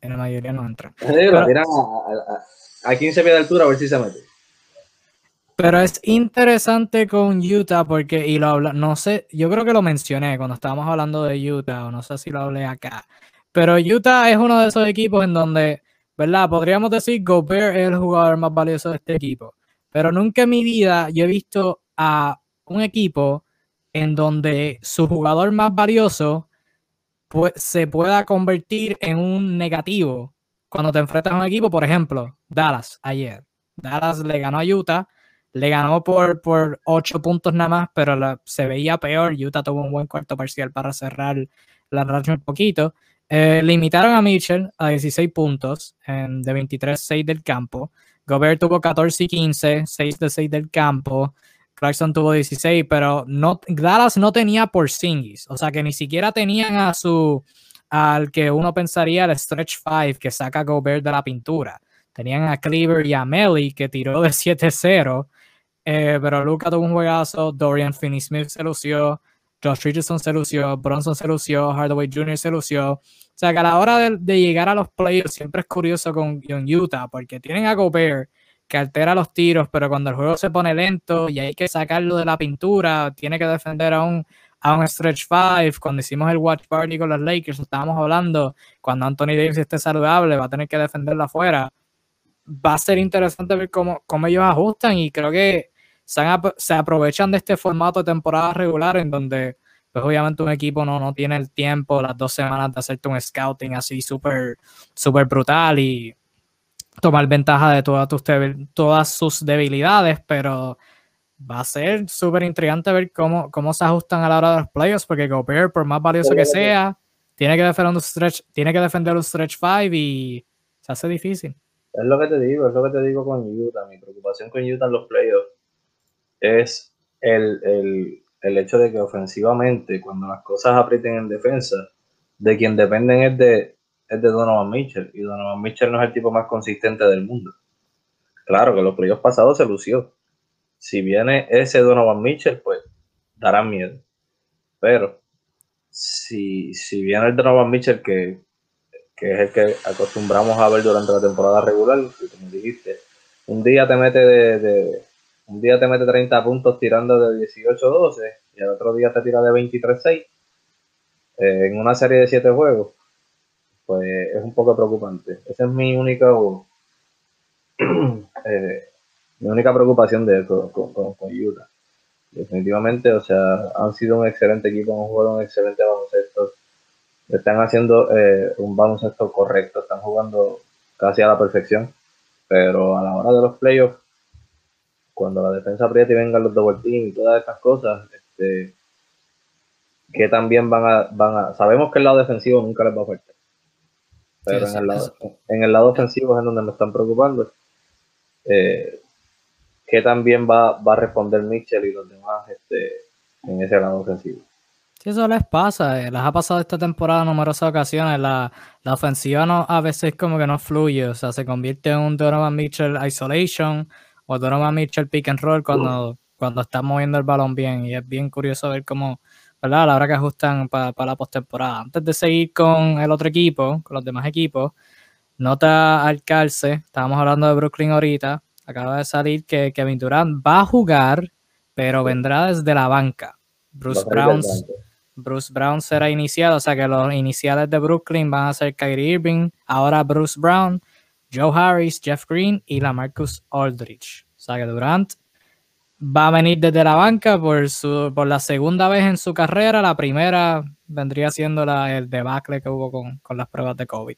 En la mayoría no entra. Pero, a, 15 pies de altura a ver si se mete. Pero es interesante con Utah porque, y lo habla, no sé, yo creo que lo mencioné cuando estábamos hablando de Utah, o no sé si lo hablé acá. Pero Utah es uno de esos equipos en donde, ¿verdad? Podríamos decir Gobert es el jugador más valioso de este equipo. Pero nunca en mi vida yo he visto a un equipo en donde su jugador más valioso se pueda convertir en un negativo cuando te enfrentas a un equipo, por ejemplo, Dallas ayer. Dallas le ganó a Utah, le ganó por, por 8 puntos nada más, pero se veía peor. Utah tuvo un buen cuarto parcial para cerrar la racha un poquito. Eh, limitaron a Mitchell a 16 puntos de 23-6 del campo. Gobert tuvo 14 y 15, 6 de 6 del campo. Clarkson tuvo 16, pero no, Dallas no tenía por Singis, o sea que ni siquiera tenían a su, al que uno pensaría el stretch 5 que saca Gobert de la pintura. Tenían a Cleaver y a Melly que tiró de 7-0, eh, pero Luca tuvo un juegazo, Dorian Finney-Smith se lució, Josh Richardson se lució, Bronson se lució, Hardaway Jr. se lució. O sea que a la hora de, llegar a los playoffs siempre es curioso con, con Utah porque tienen a Gobert que altera los tiros, pero cuando el juego se pone lento y hay que sacarlo de la pintura, tiene que defender a un, a un stretch 5. Cuando hicimos el watch party con los Lakers, estábamos hablando, cuando Anthony Davis esté saludable, va a tener que defenderla afuera. Va a ser interesante ver cómo, cómo ellos ajustan y creo que se, se, aprovechan de este formato de temporada regular en donde pues obviamente un equipo no, no tiene el tiempo, las dos semanas de hacerte un scouting así súper super brutal y tomar ventaja de todas, tus todas sus debilidades, pero va a ser súper intrigante ver cómo, cómo se ajustan a la hora de los playoffs, porque Gobert, por más valioso que sea, tiene que defender un stretch, tiene que defender un stretch 5 y se hace difícil. Es lo que te digo, es lo que te digo con Utah. Mi preocupación con Utah en los playoffs es el, el, el hecho de que ofensivamente, cuando las cosas aprieten en defensa, de quien dependen es de es de Donovan Mitchell y Donovan Mitchell no es el tipo más consistente del mundo. Claro que los playoffs pasados se lució. Si viene ese Donovan Mitchell, pues dará miedo. Pero si, si viene el Donovan Mitchell, que, es el que acostumbramos a ver durante la temporada regular, como dijiste, un día te mete de, un día te mete 30 puntos tirando de 18-12 y el otro día te tira de 23-6 eh, en una serie de 7 juegos pues es un poco preocupante. Esa es mi única, eh, mi única preocupación de con, con, Utah. Definitivamente, o sea, han sido un excelente equipo, han jugado un excelente baloncesto. Están haciendo eh, un baloncesto correcto, están jugando casi a la perfección, pero a la hora de los playoffs, cuando la defensa aprieta y vengan los double team y todas estas cosas, este, que también van a, van a, sabemos que el lado defensivo nunca les va a faltar pero en, el lado, en el lado ofensivo es en donde me están preocupando. Eh, que también va, va, a responder Mitchell y los demás este, en ese lado ofensivo. Sí, eso les pasa, eh, les ha pasado esta temporada en numerosas ocasiones. La, la, ofensiva no, a veces como que no fluye, o sea, se convierte en un Donovan Mitchell isolation o Donovan Mitchell pick and roll cuando, cuando está moviendo el balón bien. Y es bien curioso ver cómo, ¿verdad? A la hora que ajustan para la postemporada. Antes de seguir con el otro equipo, con los demás equipos, nota al calce, estábamos hablando de Brooklyn ahorita, acaba de salir que Kevin Durant va a jugar, pero vendrá desde la banca. Bruce Brown, Bruce Brown será iniciado, o sea que los iniciales de Brooklyn van a ser Kyrie Irving, ahora Bruce Brown, Joe Harris, Jeff Green y la Marcus Aldridge. O sea que Durant va a venir desde la banca por, su, por la segunda vez en su carrera. La primera vendría siendo la, el debacle que hubo con, con, las pruebas de COVID.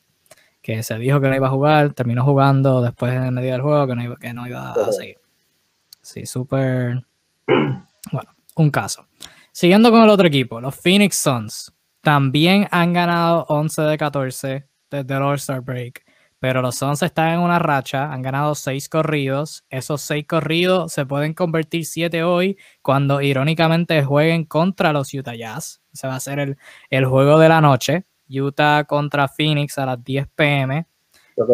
Que se dijo que no iba a jugar, terminó jugando después en medio del juego que no iba, que no iba a seguir. Sí, súper. Bueno, un caso. Siguiendo con el otro equipo, los Phoenix Suns también han ganado 11 de 14 desde el All-Star Break. Pero los Suns están en una racha, han ganado seis corridos. Esos seis corridos se pueden convertir siete hoy cuando irónicamente jueguen contra los Utah Jazz. Se va a ser el, el juego de la noche. Utah contra Phoenix a las 10 pm.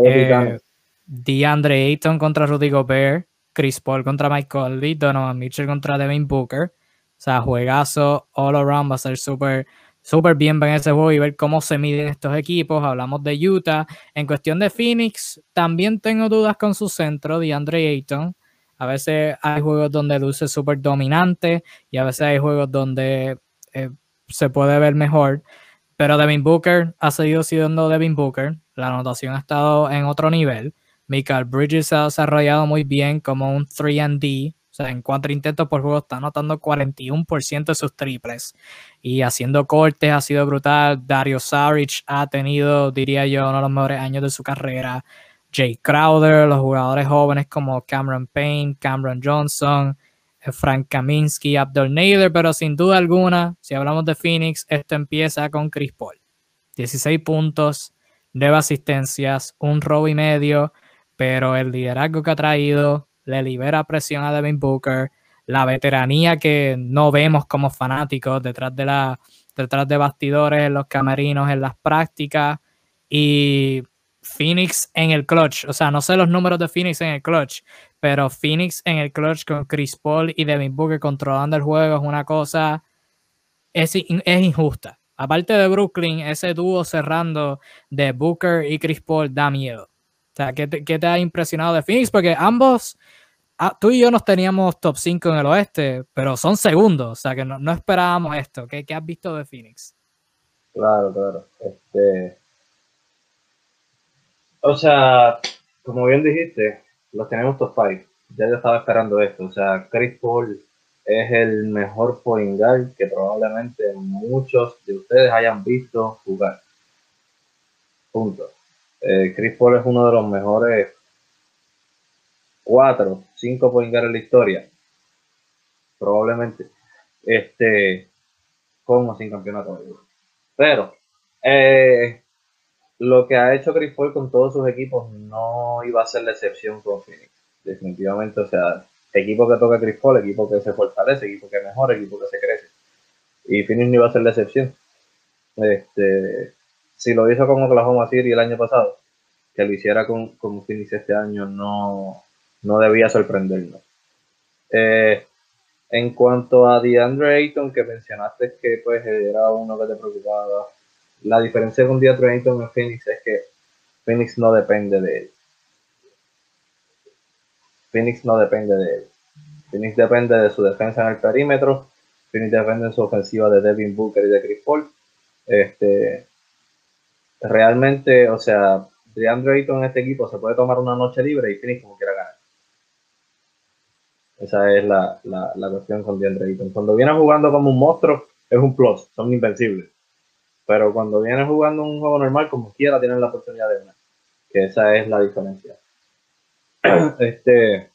Eh, DeAndre Ayton contra Rudy Gobert. Chris Paul contra Mike Conley. Donovan Mitchell contra Devin Booker. O sea, juegazo all around. Va a ser súper súper bien ver ese juego y ver cómo se miden estos equipos. Hablamos de Utah. En cuestión de Phoenix, también tengo dudas con su centro, de Andre Ayton. A veces hay juegos donde luce súper dominante y a veces hay juegos donde eh, se puede ver mejor. Pero Devin Booker ha seguido siendo Devin Booker. La anotación ha estado en otro nivel. Michael Bridges se ha desarrollado muy bien como un 3D, o sea, en cuatro intentos por juego está anotando 41% de sus triples. Y haciendo cortes ha sido brutal. Dario Saric ha tenido, diría yo, uno de los mejores años de su carrera. Jay Crowder, los jugadores jóvenes como Cameron Payne, Cameron Johnson, eh, Frank Kaminsky, Abdul Nader, pero sin duda alguna, si hablamos de Phoenix, esto empieza con Chris Paul. 16 puntos, 9 asistencias, un robo y medio, pero el liderazgo que ha traído, le libera presión a Devin Booker, la veteranía que no vemos como fanáticos detrás de, la, detrás de bastidores, en los camerinos, en las prácticas y Phoenix en el clutch. O sea, no sé los números de Phoenix en el clutch, pero Phoenix en el clutch con Chris Paul y Devin Booker controlando el juego es una cosa, es, es injusta. Aparte de Brooklyn, ese dúo cerrando de Booker y Chris Paul da miedo. O sea, ¿qué te, ha impresionado de Phoenix? Porque ambos, ah, tú y yo nos teníamos top 5 en el oeste, pero son segundos, o sea que no, esperábamos esto. ¿Qué, has visto de Phoenix? Claro, claro. Este, o sea, como bien dijiste, los tenemos top 5. Ya yo estaba esperando esto. O sea, Chris Paul es el mejor point guard que probablemente muchos de ustedes hayan visto jugar. Punto. Eh, Chris Paul es uno de los mejores cuatro, cinco point en la historia. Probablemente. Este, como sin campeonato. Pero, eh, lo que ha hecho Chris Paul con todos sus equipos no iba a ser la excepción con Phoenix. Definitivamente, o sea, equipo que toca Chris Paul, equipo que se fortalece, equipo que mejora, equipo que se crece. Y Phoenix no iba a ser la excepción. Este, si lo hizo con Oklahoma City el año pasado, que lo hiciera con, con Phoenix este año no, no debía sorprendernos. Eh, en cuanto a DeAndre Ayton, que mencionaste que pues era uno que te preocupaba, la diferencia con DeAndre Ayton en Phoenix es que Phoenix no depende de él. Phoenix no depende de él. Phoenix depende de su defensa en el perímetro. Phoenix depende de su ofensiva de Devin Booker y de Chris Paul. Este, realmente, o sea, DeAndre Ayton en este equipo se puede tomar una noche libre y Phoenix como quiera ganar. Esa es la, la, cuestión con DeAndre Ayton. Cuando viene jugando como un monstruo, es un plus, son invencibles. Pero cuando viene jugando un juego normal, como quiera, tienen la oportunidad de ganar. Que esa es la diferencia. este,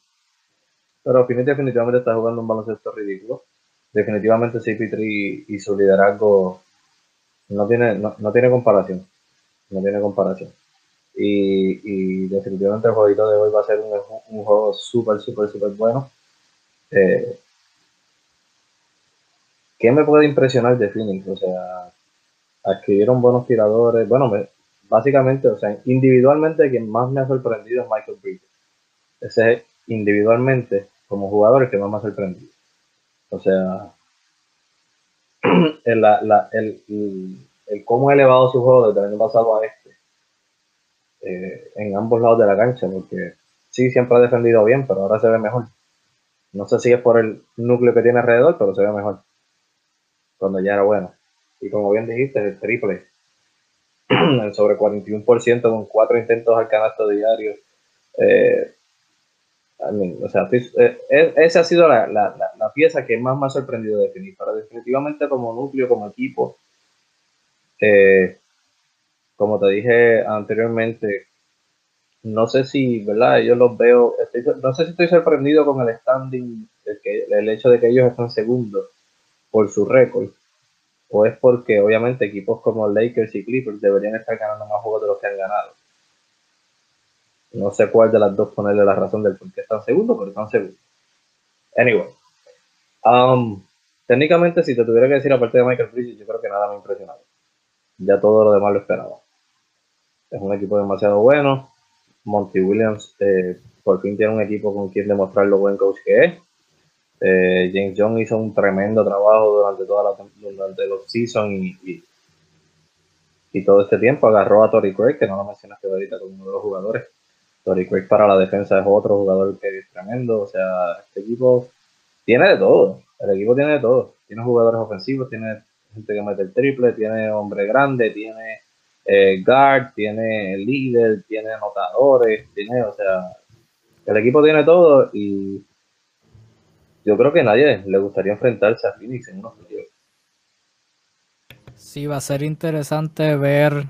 pero Phoenix definitivamente está jugando un baloncesto ridículo. Definitivamente CP3 y su liderazgo no tiene, no tiene comparación no tiene comparación. Y, definitivamente el jueguito de hoy va a ser un, juego súper, súper, súper bueno. Eh, ¿Qué me puede impresionar de Phoenix? O sea, adquirieron buenos tiradores. Bueno, básicamente, o sea, individualmente quien más me ha sorprendido es Michael Bridges. Ese es individualmente, como jugador, el que más me ha sorprendido. O sea, la, el, el cómo ha elevado su juego desde el año pasado a este eh, en ambos lados de la cancha, porque sí, siempre ha defendido bien, pero ahora se ve mejor. No sé si es por el núcleo que tiene alrededor, pero se ve mejor. cuando ya era bueno. Y como bien dijiste, el triple, sobre 41% con cuatro intentos al canasto diario. Eh, o sea, eh, e, esa ha sido la, la, la, pieza que más me ha sorprendido definir. Pero definitivamente como núcleo, como equipo, eh, como te dije anteriormente, no sé si, ¿verdad? Yo los veo, no sé si estoy sorprendido con el standing, el, que, el hecho de que ellos están segundos por su récord, o es porque obviamente equipos como Lakers y Clippers deberían estar ganando más juegos de los que han ganado. No sé cuál de las dos ponerle la razón del por qué están segundos, pero están segundos. Anyway. Um, técnicamente, si te tuviera que decir aparte de Michael Bridges, yo creo que nada me ha impresionado. Ya todo lo demás lo esperaba. Es un equipo demasiado bueno. Monty Williams eh, por fin tiene un equipo con quien demostrar lo buen coach que es. Eh, James Young hizo un tremendo trabajo durante toda la durante los season y, y, todo este tiempo agarró a Tori Craig, que no lo mencionaste ahorita como uno de los jugadores. Tori Craig para la defensa es otro jugador que es tremendo. O sea, este equipo tiene de todo. El equipo tiene de todo. Tiene jugadores ofensivos, tiene gente que mete el triple, tiene hombre grande, tiene eh, guard, tiene líder, tiene anotadores, tiene, o sea, el equipo tiene todo y yo creo que a nadie le gustaría enfrentarse a Phoenix en unos playoffs. Sí, va a ser interesante ver.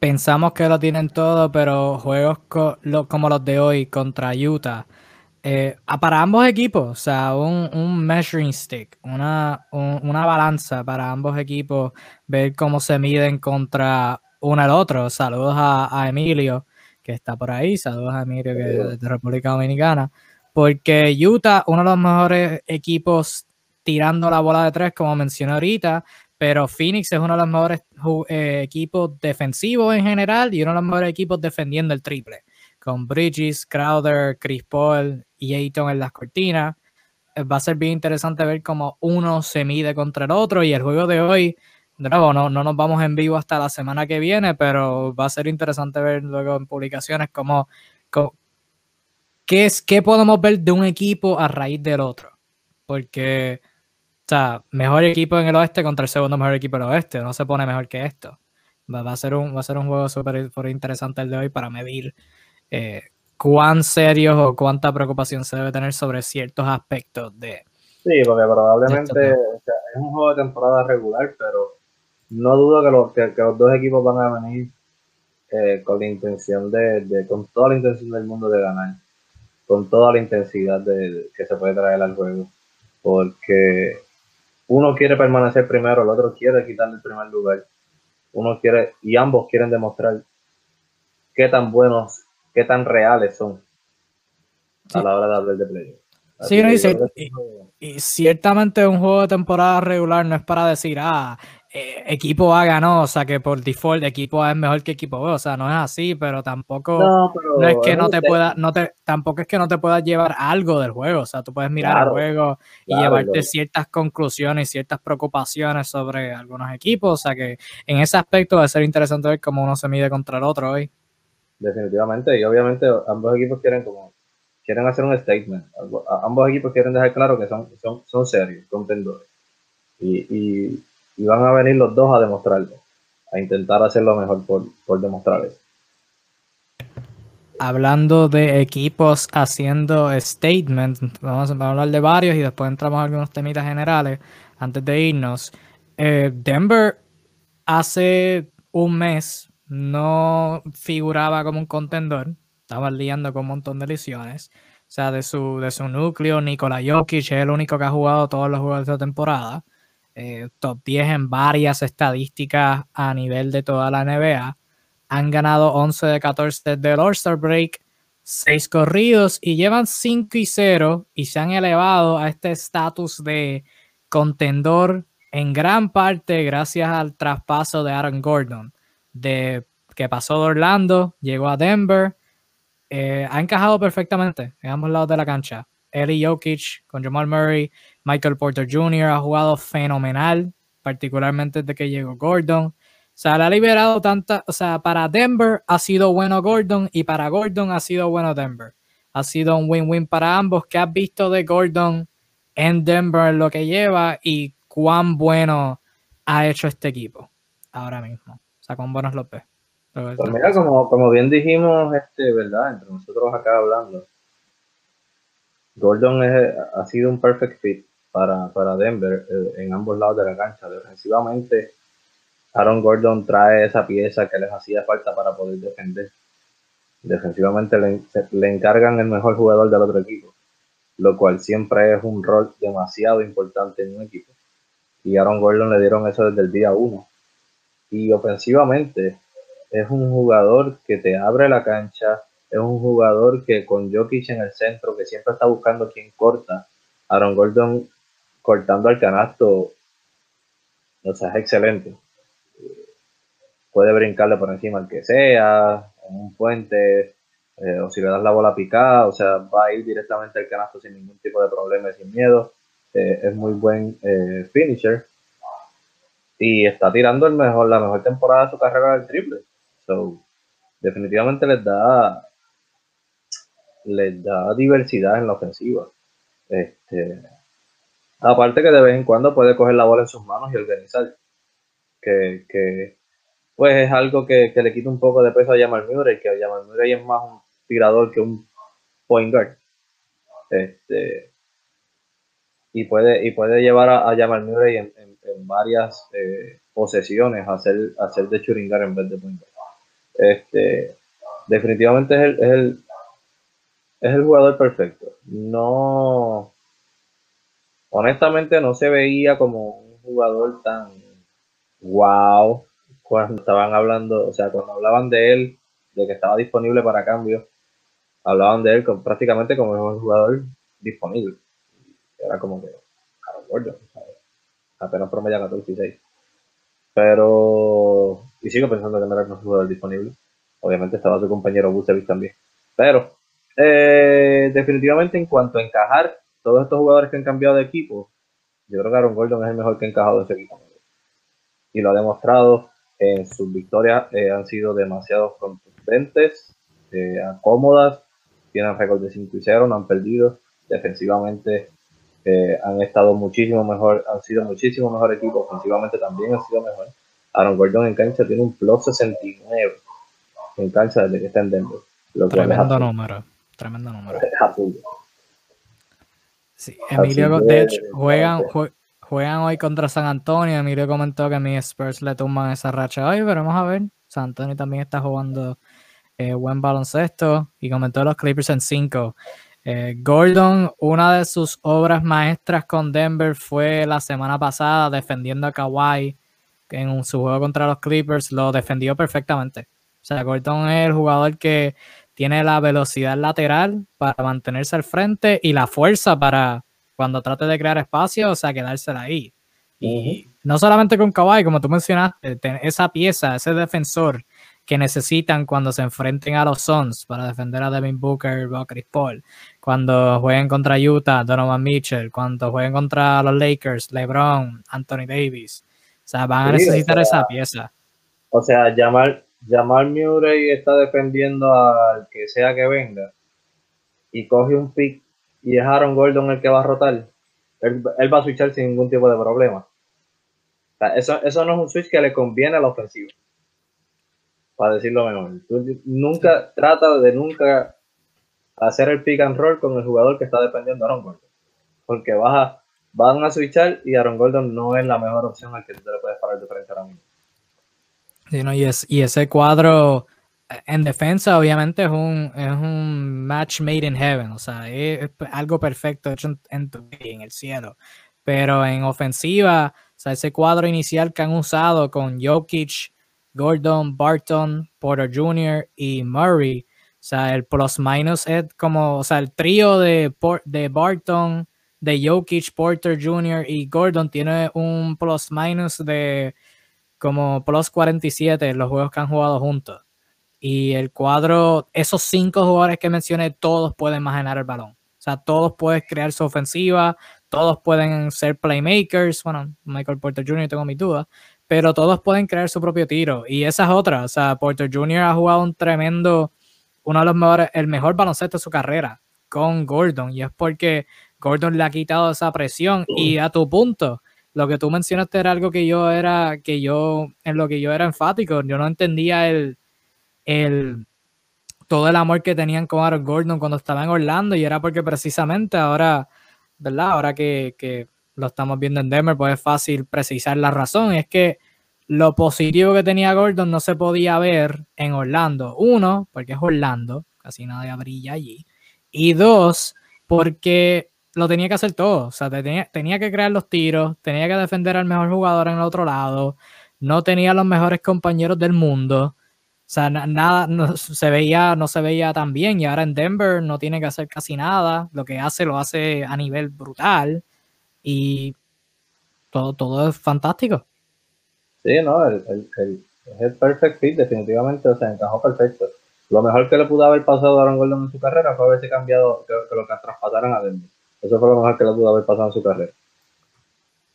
Pensamos que lo tienen todo, pero juegos como los de hoy contra Utah eh, para ambos equipos, o sea, un, measuring stick, una, una balanza para ambos equipos, ver cómo se miden contra uno al otro. Saludos a, Emilio, que está por ahí, saludos a Emilio, que es de República Dominicana, porque Utah, uno de los mejores equipos tirando la bola de tres, como mencioné ahorita, pero Phoenix es uno de los mejores eh, equipos defensivos en general y uno de los mejores equipos defendiendo el triple. Con Bridges, Crowder, Chris Paul y Ayton en las cortinas. Eh, va a ser bien interesante ver cómo uno se mide contra el otro y el juego de hoy, de nuevo, no, no nos vamos en vivo hasta la semana que viene, pero va a ser interesante ver luego en publicaciones cómo, qué, es, qué podemos ver de un equipo a raíz del otro. Porque, o sea, mejor equipo en el oeste contra el segundo mejor equipo en el oeste, no se pone mejor que esto. Va, a, ser un, va a ser un juego súper interesante el de hoy para medir eh, cuán serios o cuánta preocupación se debe tener sobre ciertos aspectos de... Sí, porque probablemente es un juego de temporada regular, pero no dudo que los, que, los dos equipos van a venir eh, con la intención de, con toda la intención del mundo de ganar, con toda la intensidad de, que se puede traer al juego, porque uno quiere permanecer primero, el otro quiere quitarle el primer lugar, uno quiere, y ambos quieren demostrar qué tan buenos qué tan reales son a la hora de hablar de play. Sí, y, ciertamente un juego de temporada regular no es para decir, ah, eh, equipo A ganó, o sea que por default equipo A es mejor que equipo B, o sea, no es así, pero tampoco no, es que no te pueda, no te, tampoco es que no te puedas llevar algo del juego, o sea, tú puedes mirar el juego y llevarte ciertas conclusiones, ciertas preocupaciones sobre algunos equipos, o sea que en ese aspecto va a ser interesante ver cómo uno se mide contra el otro hoy definitivamente. Y obviamente ambos equipos quieren como quieren hacer un statement. Ambos equipos quieren dejar claro que son, son, son serios, contendores. Y, y, van a venir los dos a demostrarlo, a intentar hacerlo mejor por, por demostrar eso. Hablando de equipos haciendo statements, vamos a hablar de varios y después entramos a algunos temitas generales antes de irnos. Eh, Denver hace un mes no figuraba como un contendor, estaba liando con un montón de lesiones. O sea, de su, de su núcleo, Nikola Jokic es el único que ha jugado todos los juegos de esta temporada. Eh, top 10 en varias estadísticas a nivel de toda la NBA. Han ganado 11 de 14 del All-Star Break, 6 corridos y llevan 5 y 0 y se han elevado a este estatus de contendor en gran parte gracias al traspaso de Aaron Gordon de que pasó de Orlando, llegó a Denver, eh, ha encajado perfectamente en ambos lados de la cancha. Eli Jokic con Jamal Murray, Michael Porter Jr. ha jugado fenomenal, particularmente desde que llegó Gordon. O sea, le ha liberado tanta, o sea, para Denver ha sido bueno Gordon y para Gordon ha sido bueno Denver. Ha sido un win-win para ambos. ¿Qué has visto de Gordon en Denver lo que lleva y cuán bueno ha hecho este equipo ahora mismo. O sea, cuán buenos ves. Pues mira, como, como bien dijimos, este, ¿verdad? Entre nosotros acá hablando, Gordon ha sido un perfect fit para, para Denver eh, en ambos lados de la cancha. Defensivamente, Aaron Gordon trae esa pieza que les hacía falta para poder defender. Defensivamente le, le encargan el mejor jugador del otro equipo, lo cual siempre es un rol demasiado importante en un equipo. Y Aaron Gordon le dieron eso desde el día uno. Y ofensivamente es un jugador que te abre la cancha, es un jugador que con Jokic en el centro, que siempre está buscando quien corta. Aaron Gordon cortando al canasto, o sea, es excelente. Puede brincarle por encima al que sea, en un puente, eh, o si le das la bola picada, o sea, va a ir directamente al canasto sin ningún tipo de problema y sin miedo. Eh, es muy buen eh, finisher. Y está tirando la mejor temporada de su carrera del triple. So, definitivamente les da les da diversidad en la ofensiva. Este, aparte que de vez en cuando puede coger la bola en sus manos y organizar. Que, que pues es algo que, le quita un poco de peso a Jamal Murray, que Jamal Murray es más un tirador que un point guard. Este, y puede, y puede llevar a, a Jamal Murray en, varias eh, posesiones hacer, hacer de churingar en vez de point. Este, definitivamente es el, es el, es el jugador perfecto. No, honestamente no se veía como un jugador tan wow cuando estaban hablando, o sea, cuando hablaban de él, de que estaba disponible para cambio, hablaban de él prácticamente como un jugador disponible. Era como que, Gordon, apenas promedia 14 y 6. Pero, y sigo pensando que no era un jugador disponible. Obviamente estaba su compañero Busevich también. Pero, eh, definitivamente en cuanto a encajar, todos estos jugadores que han cambiado de equipo, yo creo que Aaron Gordon es el mejor que ha encajado en ese equipo. Y lo ha demostrado en sus victorias, eh, han sido demasiado contundentes, eh, cómodas, tienen récord de 5 y 0, no han perdido. Defensivamente han estado muchísimo mejor, han sido muchísimo mejor equipo, ofensivamente también han sido mejor. Aaron Gordon en cancha tiene un plus 69 en cancha desde que está en Denver. Tremendo número, tremendo número. Sí, Emilio, de hecho, juegan, juegan hoy contra San Antonio. Emilio comentó que a mis Spurs le tumban esa racha hoy, pero vamos a ver. San Antonio también está jugando eh, buen baloncesto y comentó los Clippers en 5. Eh, Gordon, una de sus obras maestras con Denver fue la semana pasada defendiendo a Kawhi en su juego contra los Clippers, lo defendió perfectamente. O sea, Gordon es el jugador que tiene la velocidad lateral para mantenerse al frente y la fuerza para cuando trate de crear espacio, o sea, quedársela ahí. Y no solamente con Kawhi, como tú mencionaste, esa pieza, ese defensor que necesitan cuando se enfrenten a los Suns para defender a Devin Booker o Chris Paul, cuando jueguen contra Utah, Donovan Mitchell, cuando jueguen contra los Lakers, LeBron, Anthony Davis. O sea, van a necesitar esa pieza. O sea, llamar Jamal Murray está defendiendo al que sea que venga y coge un pick y es Aaron Gordon el que va a rotar, él, va a switchar sin ningún tipo de problema. eso, eso no es un switch que le conviene a la ofensiva. Para decirlo mejor. nunca trata de nunca hacer el pick and roll con el jugador que está dependiendo de Aaron Gordon. Porque vas van a switchar y Aaron Gordon no es la mejor opción al que tú le puedes parar de frente ahora mismo y, ese cuadro eh, en defensa obviamente es un, es un match made in heaven, o sea, es, algo perfecto hecho en, en, el cielo. Pero en ofensiva, o sea, ese cuadro inicial que han usado con Jokic, Gordon, Barton, Porter Jr. y Murray, o sea, el plus minus es como, o sea, el trío de, de Barton, de Jokic, Porter Jr. y Gordon tiene un plus minus de como plus 47 en los juegos que han jugado juntos. Y el cuadro, esos cinco jugadores que mencioné, todos pueden imaginar el balón. O sea, todos pueden crear su ofensiva, todos pueden ser playmakers. Bueno, Michael Porter Jr. tengo mi duda, pero todos pueden crear su propio tiro. Y esa es otra. O sea, Porter Jr. ha jugado un tremendo, uno de los mejores, el mejor baloncesto de su carrera con Gordon. Y es porque Gordon le ha quitado esa presión. Y a tu punto, lo que tú mencionaste era algo que yo era, que yo, en lo que yo era enfático. Yo no entendía el, el, todo el amor que tenían con Aaron Gordon cuando estaba en Orlando y era porque precisamente ahora, ¿verdad? Ahora que, que lo estamos viendo en Denver, pues es fácil precisar la razón. Es que lo positivo que tenía Gordon no se podía ver en Orlando. Uno, porque es Orlando, casi nadie brilla allí. Y dos, porque lo tenía que hacer todo. O sea, tenía, tenía que crear los tiros, tenía que defender al mejor jugador en el otro lado, no tenía los mejores compañeros del mundo. O sea, nada, no se, veía, no se veía tan bien. Y ahora en Denver no tiene que hacer casi nada. Lo que hace lo hace a nivel brutal. Y todo, todo es fantástico. Sí, no, el, el, es el perfect fit, definitivamente, o sea, encajó perfecto. Lo mejor que le pudo haber pasado a Aaron Gordon en su carrera fue haberse cambiado, que, lo que traspasaran a Denver. Eso fue lo mejor que le pudo haber pasado en su carrera.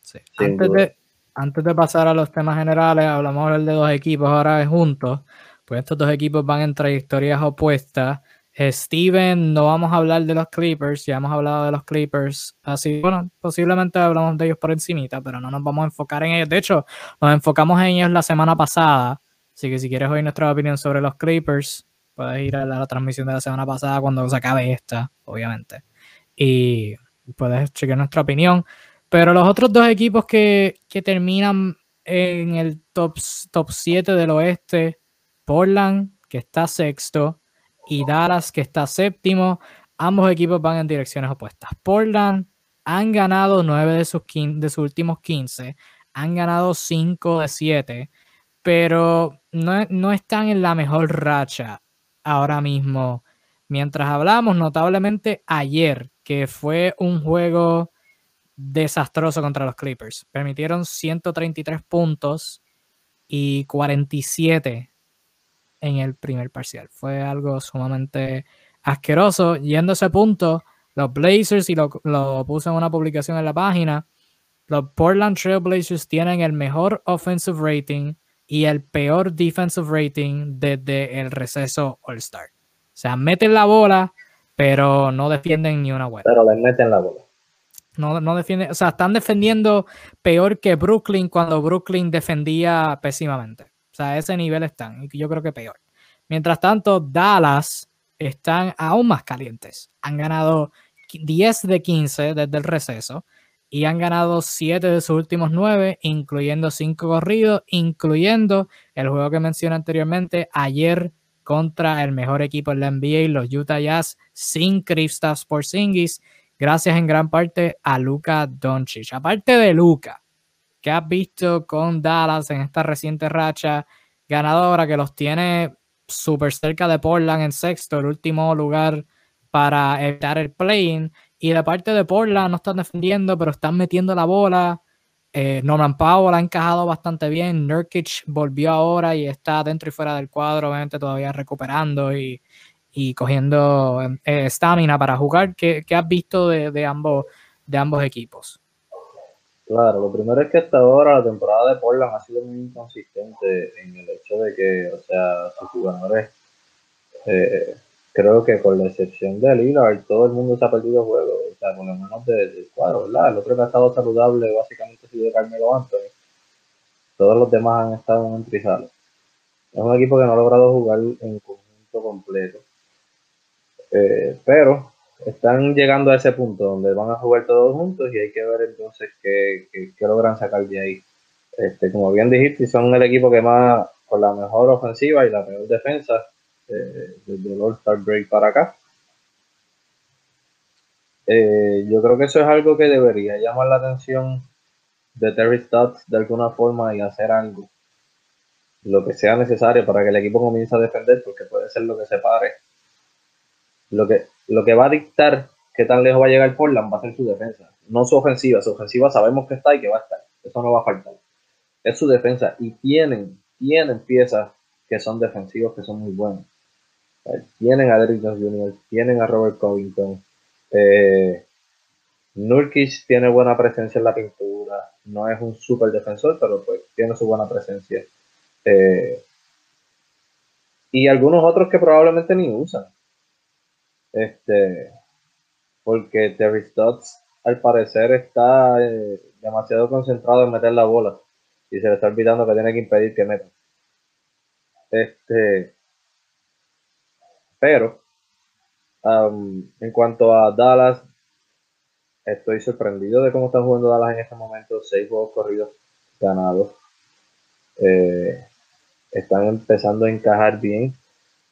Sí. Antes de, antes de pasar a los temas generales, hablamos de dos equipos ahora juntos. Pues estos dos equipos van en trayectorias opuestas. Steven, no vamos a hablar de los Clippers, ya hemos hablado de los Clippers, así, bueno, posiblemente hablamos de ellos por encimita, pero no nos vamos a enfocar en ellos. De hecho, nos enfocamos en ellos la semana pasada, así que si quieres oír nuestra opinión sobre los Clippers, puedes ir a la, transmisión de la semana pasada cuando se acabe esta, obviamente, y puedes chequear nuestra opinión. Pero los otros dos equipos que, que terminan en el top, top 7 del oeste, Portland, que está sexto, y Dallas, que está séptimo. Ambos equipos van en direcciones opuestas. Portland han ganado 9 de sus, de sus últimos 15, han ganado 5 de 7, pero no, no están en la mejor racha ahora mismo. Mientras hablamos, notablemente ayer, que fue un juego desastroso contra los Clippers. Permitieron 133 puntos y 47 en el primer parcial. Fue algo sumamente asqueroso. Yendo a ese punto, los Blazers, y lo, lo puse en una publicación en la página, los Portland Trail Blazers tienen el mejor offensive rating y el peor defensive rating desde el receso All-Star. O sea, meten la bola, pero no defienden ni una buena. Pero les meten la bola. No, no defienden, o sea, están defendiendo peor que Brooklyn cuando Brooklyn defendía pésimamente. Sea, a ese nivel están, y yo creo que peor. Mientras tanto, Dallas están aún más calientes. Han ganado 10 de 15 desde el receso y han ganado 7 de sus últimos 9, incluyendo 5 corridos, incluyendo el juego que mencioné anteriormente ayer contra el mejor equipo en la NBA, los Utah Jazz, sin Kristaps Porzingis, gracias en gran parte a Luka Doncic. Aparte de Luka, que has visto con Dallas en esta reciente racha ganadora que los tiene súper cerca de Portland en sexto, el último lugar para evitar el play Y de parte de Portland no están defendiendo, pero están metiendo la bola. Eh, Norman Powell ha encajado bastante bien. Nurkic volvió ahora y está dentro y fuera del cuadro, obviamente todavía recuperando y, cogiendo estamina eh, para jugar. ¿Qué, has visto de, ambos, de ambos equipos? Claro, lo primero es que hasta ahora la temporada de Portland ha sido muy inconsistente en el hecho de que, o sea, sus jugadores, eh, creo que con la excepción de Lillard, todo el mundo se ha perdido juego, o sea, por lo menos del cuadro, ¿verdad? El otro que ha estado saludable básicamente ha sido Carmelo Anthony. Todos los demás han estado en entrizales. Es un equipo que no ha logrado jugar en conjunto completo. Eh, pero están llegando a ese punto donde van a jugar todos juntos y hay que ver entonces qué, logran sacar de ahí. Este, como bien dijiste, son el equipo que más, con la mejor ofensiva y la peor defensa eh, desde el All-Star Break para acá. Eh, yo creo que eso es algo que debería llamar la atención de Terry Stotts de alguna forma y hacer algo, lo que sea necesario para que el equipo comience a defender, porque puede ser lo que se pare. Lo que, lo que va a dictar qué tan lejos va a llegar Portland va a ser su defensa, no su ofensiva. Su ofensiva sabemos que está y que va a estar. Eso no va a faltar. Es su defensa. Y tienen, tienen piezas que son defensivos que son muy buenos. Tienen a Derrick Jones Jr., tienen a Robert Covington. Eh, tiene buena presencia en la pintura. No es un super defensor, pero pues tiene su buena presencia. Eh, y algunos otros que probablemente ni usan. Este, porque Terry Stotts al parecer está eh, demasiado concentrado en meter la bola y se le está olvidando que tiene que impedir que meta. Este, pero en cuanto a Dallas, estoy sorprendido de cómo está jugando Dallas en este momento. Seis juegos corridos ganados. Eh, están empezando a encajar bien.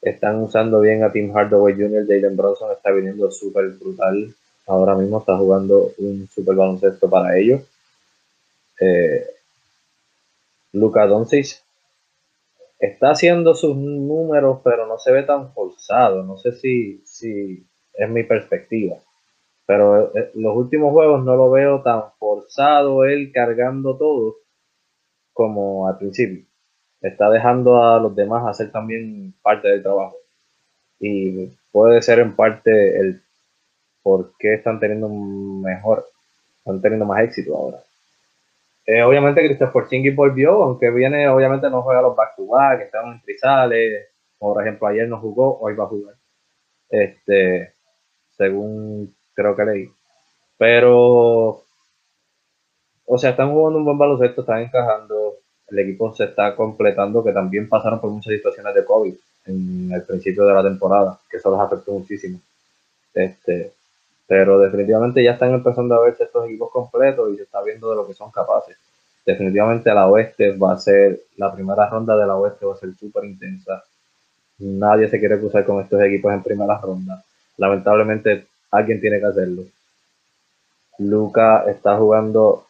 Están usando bien a Tim Hardaway Jr. Jalen Bronson está viniendo súper brutal. Ahora mismo está jugando un super baloncesto para ellos. Eh, Luka Doncic está haciendo sus números, pero no se ve tan forzado. No sé si, si es mi perspectiva. Pero eh, los últimos juegos no lo veo tan forzado él cargando todo como al principio. Está dejando a los demás hacer también parte del trabajo. Y puede ser en parte el por qué están teniendo mejor, están teniendo más éxito ahora. Eh, obviamente Christopher Porzingis volvió, aunque viene, obviamente no juega los back to back, estaban en trizales, por ejemplo ayer no jugó, hoy va a jugar. Este, según creo que leí. Pero, o sea, están jugando un buen baloncesto, están encajando, el equipo se está completando, que también pasaron por muchas situaciones de COVID en el principio de la temporada, que eso les afectó muchísimo. Este, pero definitivamente ya están empezando a verse estos equipos completos y se está viendo de lo que son capaces. Definitivamente la oeste va a ser, la primera ronda de la oeste va a ser súper intensa. Nadie se quiere cruzar con estos equipos en primera ronda. Lamentablemente alguien tiene que hacerlo. Luca está jugando,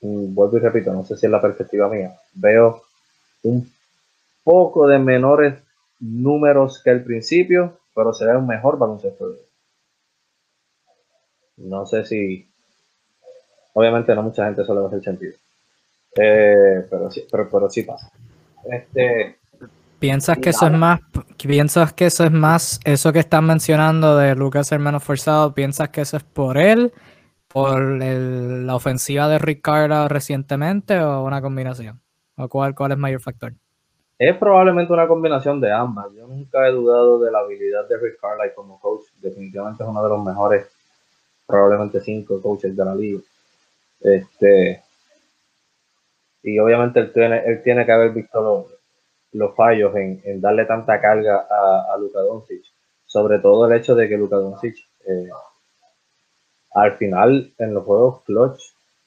vuelvo y repito, no sé si es la perspectiva mía, veo un poco de menores números que al principio, pero se ve un mejor baloncesto. No sé si. Obviamente no mucha gente solo a hacer sentido. Eh, pero, sí, pero, pero sí pasa. Este, ¿Piensas que eso es más, piensas que eso es más, eso que están mencionando de Lucas ser menos forzado, piensas que eso es por él, por la ofensiva de Ricardo recientemente o una combinación? ¿O cuál, cuál es mayor factor? Es probablemente una combinación de ambas. Yo nunca he dudado de la habilidad de Ricardo como coach. Definitivamente es uno de los mejores probablemente cinco coaches de la liga. Este, y obviamente él tiene, que haber visto los, los fallos en, darle tanta carga a, a Luka Doncic. Sobre todo el hecho de que Luka Doncic eh, al final en los juegos clutch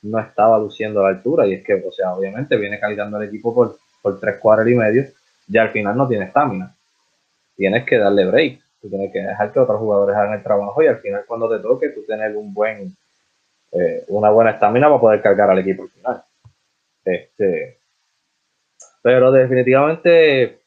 no estaba luciendo a la altura. Y es que, o sea, obviamente viene cargando el equipo por, por tres cuadros y medio y al final no tiene estamina. Tienes que darle break. Tú tienes que dejar que otros jugadores hagan el trabajo y al final cuando te toque tú tener un buen, eh, una buena estamina para poder cargar al equipo al final. Este, pero definitivamente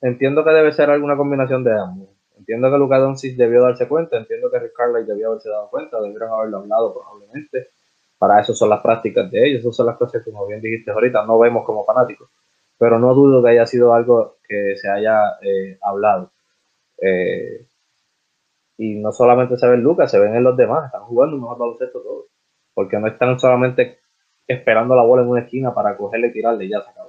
entiendo que debe ser alguna combinación de ambos. Entiendo que Luka Doncic debió darse cuenta, entiendo que Rick Carlisle debió haberse dado cuenta, debieron haberlo hablado probablemente. Para eso son las prácticas de ellos, esas son las cosas que como bien dijiste ahorita, no vemos como fanáticos. Pero no dudo que haya sido algo que se haya eh, hablado. Eh, y no solamente se ve en Lucas, se ven en los demás, están jugando un mejor baloncesto todos. Porque no están solamente esperando la bola en una esquina para cogerle y tirarle y ya se acabó.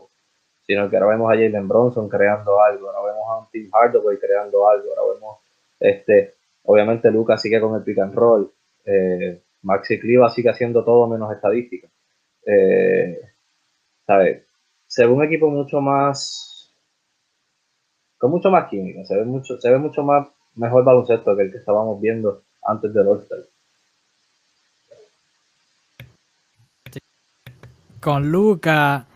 Sino que ahora vemos a Jalen Bronson creando algo, ahora vemos a un Tim Hardaway creando algo, ahora vemos, este, obviamente Lucas sigue con el pick and roll, eh, Maxi Cliva sigue haciendo todo menos estadística. Eh, ¿sabes? Se ve un equipo mucho más con mucho más química, se ve mucho, se ve mucho más mejor baloncesto que el que estábamos viendo antes del all Con Luca,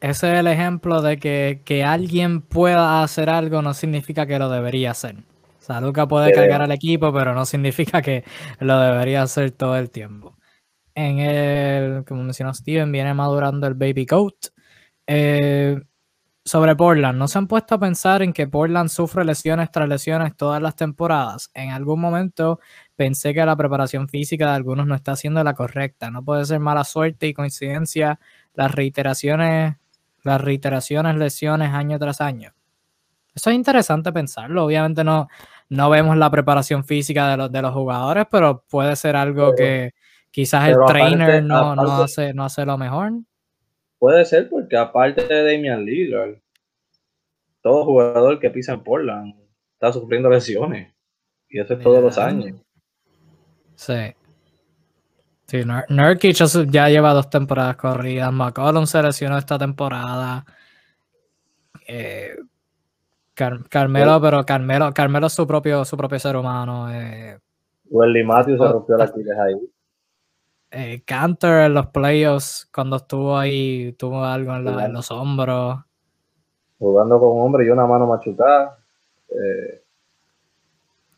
ese es el ejemplo de que, que, alguien pueda hacer algo no significa que lo debería hacer. O sea, Luca puede cargar al equipo, pero no significa que lo debería hacer todo el tiempo. En el, como mencionó Steven, viene madurando el Baby Coat. Eh, sobre Portland, ¿no se han puesto a pensar en que Portland sufre lesiones tras lesiones todas las temporadas? En algún momento pensé que la preparación física de algunos no está siendo la correcta. No puede ser mala suerte y coincidencia las reiteraciones, las reiteraciones, lesiones año tras año. Eso es interesante pensarlo. Obviamente no, no vemos la preparación física de los, de los jugadores, pero puede ser algo que quizás el trainer no, no, hace, no hace lo mejor. Puede ser porque aparte de Damian Lillard, todo jugador que pisa en Portland está sufriendo lesiones. Y eso es todos los años. Sí. Sí, Nurkic ya lleva dos temporadas corridas. McCollum se lesionó esta temporada. Eh, Carmelo, pero Carmelo, Carmelo es su propio, su propio ser humano. Eh. Welly Matthews se rompió la Aquiles ahí. Eh, Cantor en los playoffs, cuando estuvo ahí, tuvo algo en, los hombros. Jugando con un hombre y una mano machucada. Eh,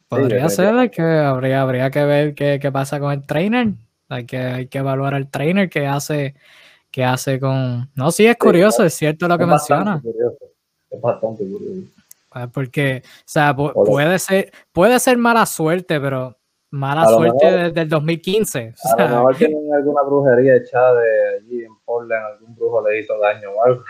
Podría ser que habría, habría que ver qué, qué, pasa con el trainer. Hay que, hay que evaluar al trainer que hace, que hace con. No, sí, es curioso, es cierto lo que menciona. Es bastante curioso. Pues, porque, o sea, puede ser, puede ser mala suerte, pero mala suerte desde el 2015. a lo mejor tienen alguna brujería echada de allí en Portland, algún brujo le hizo daño o algo.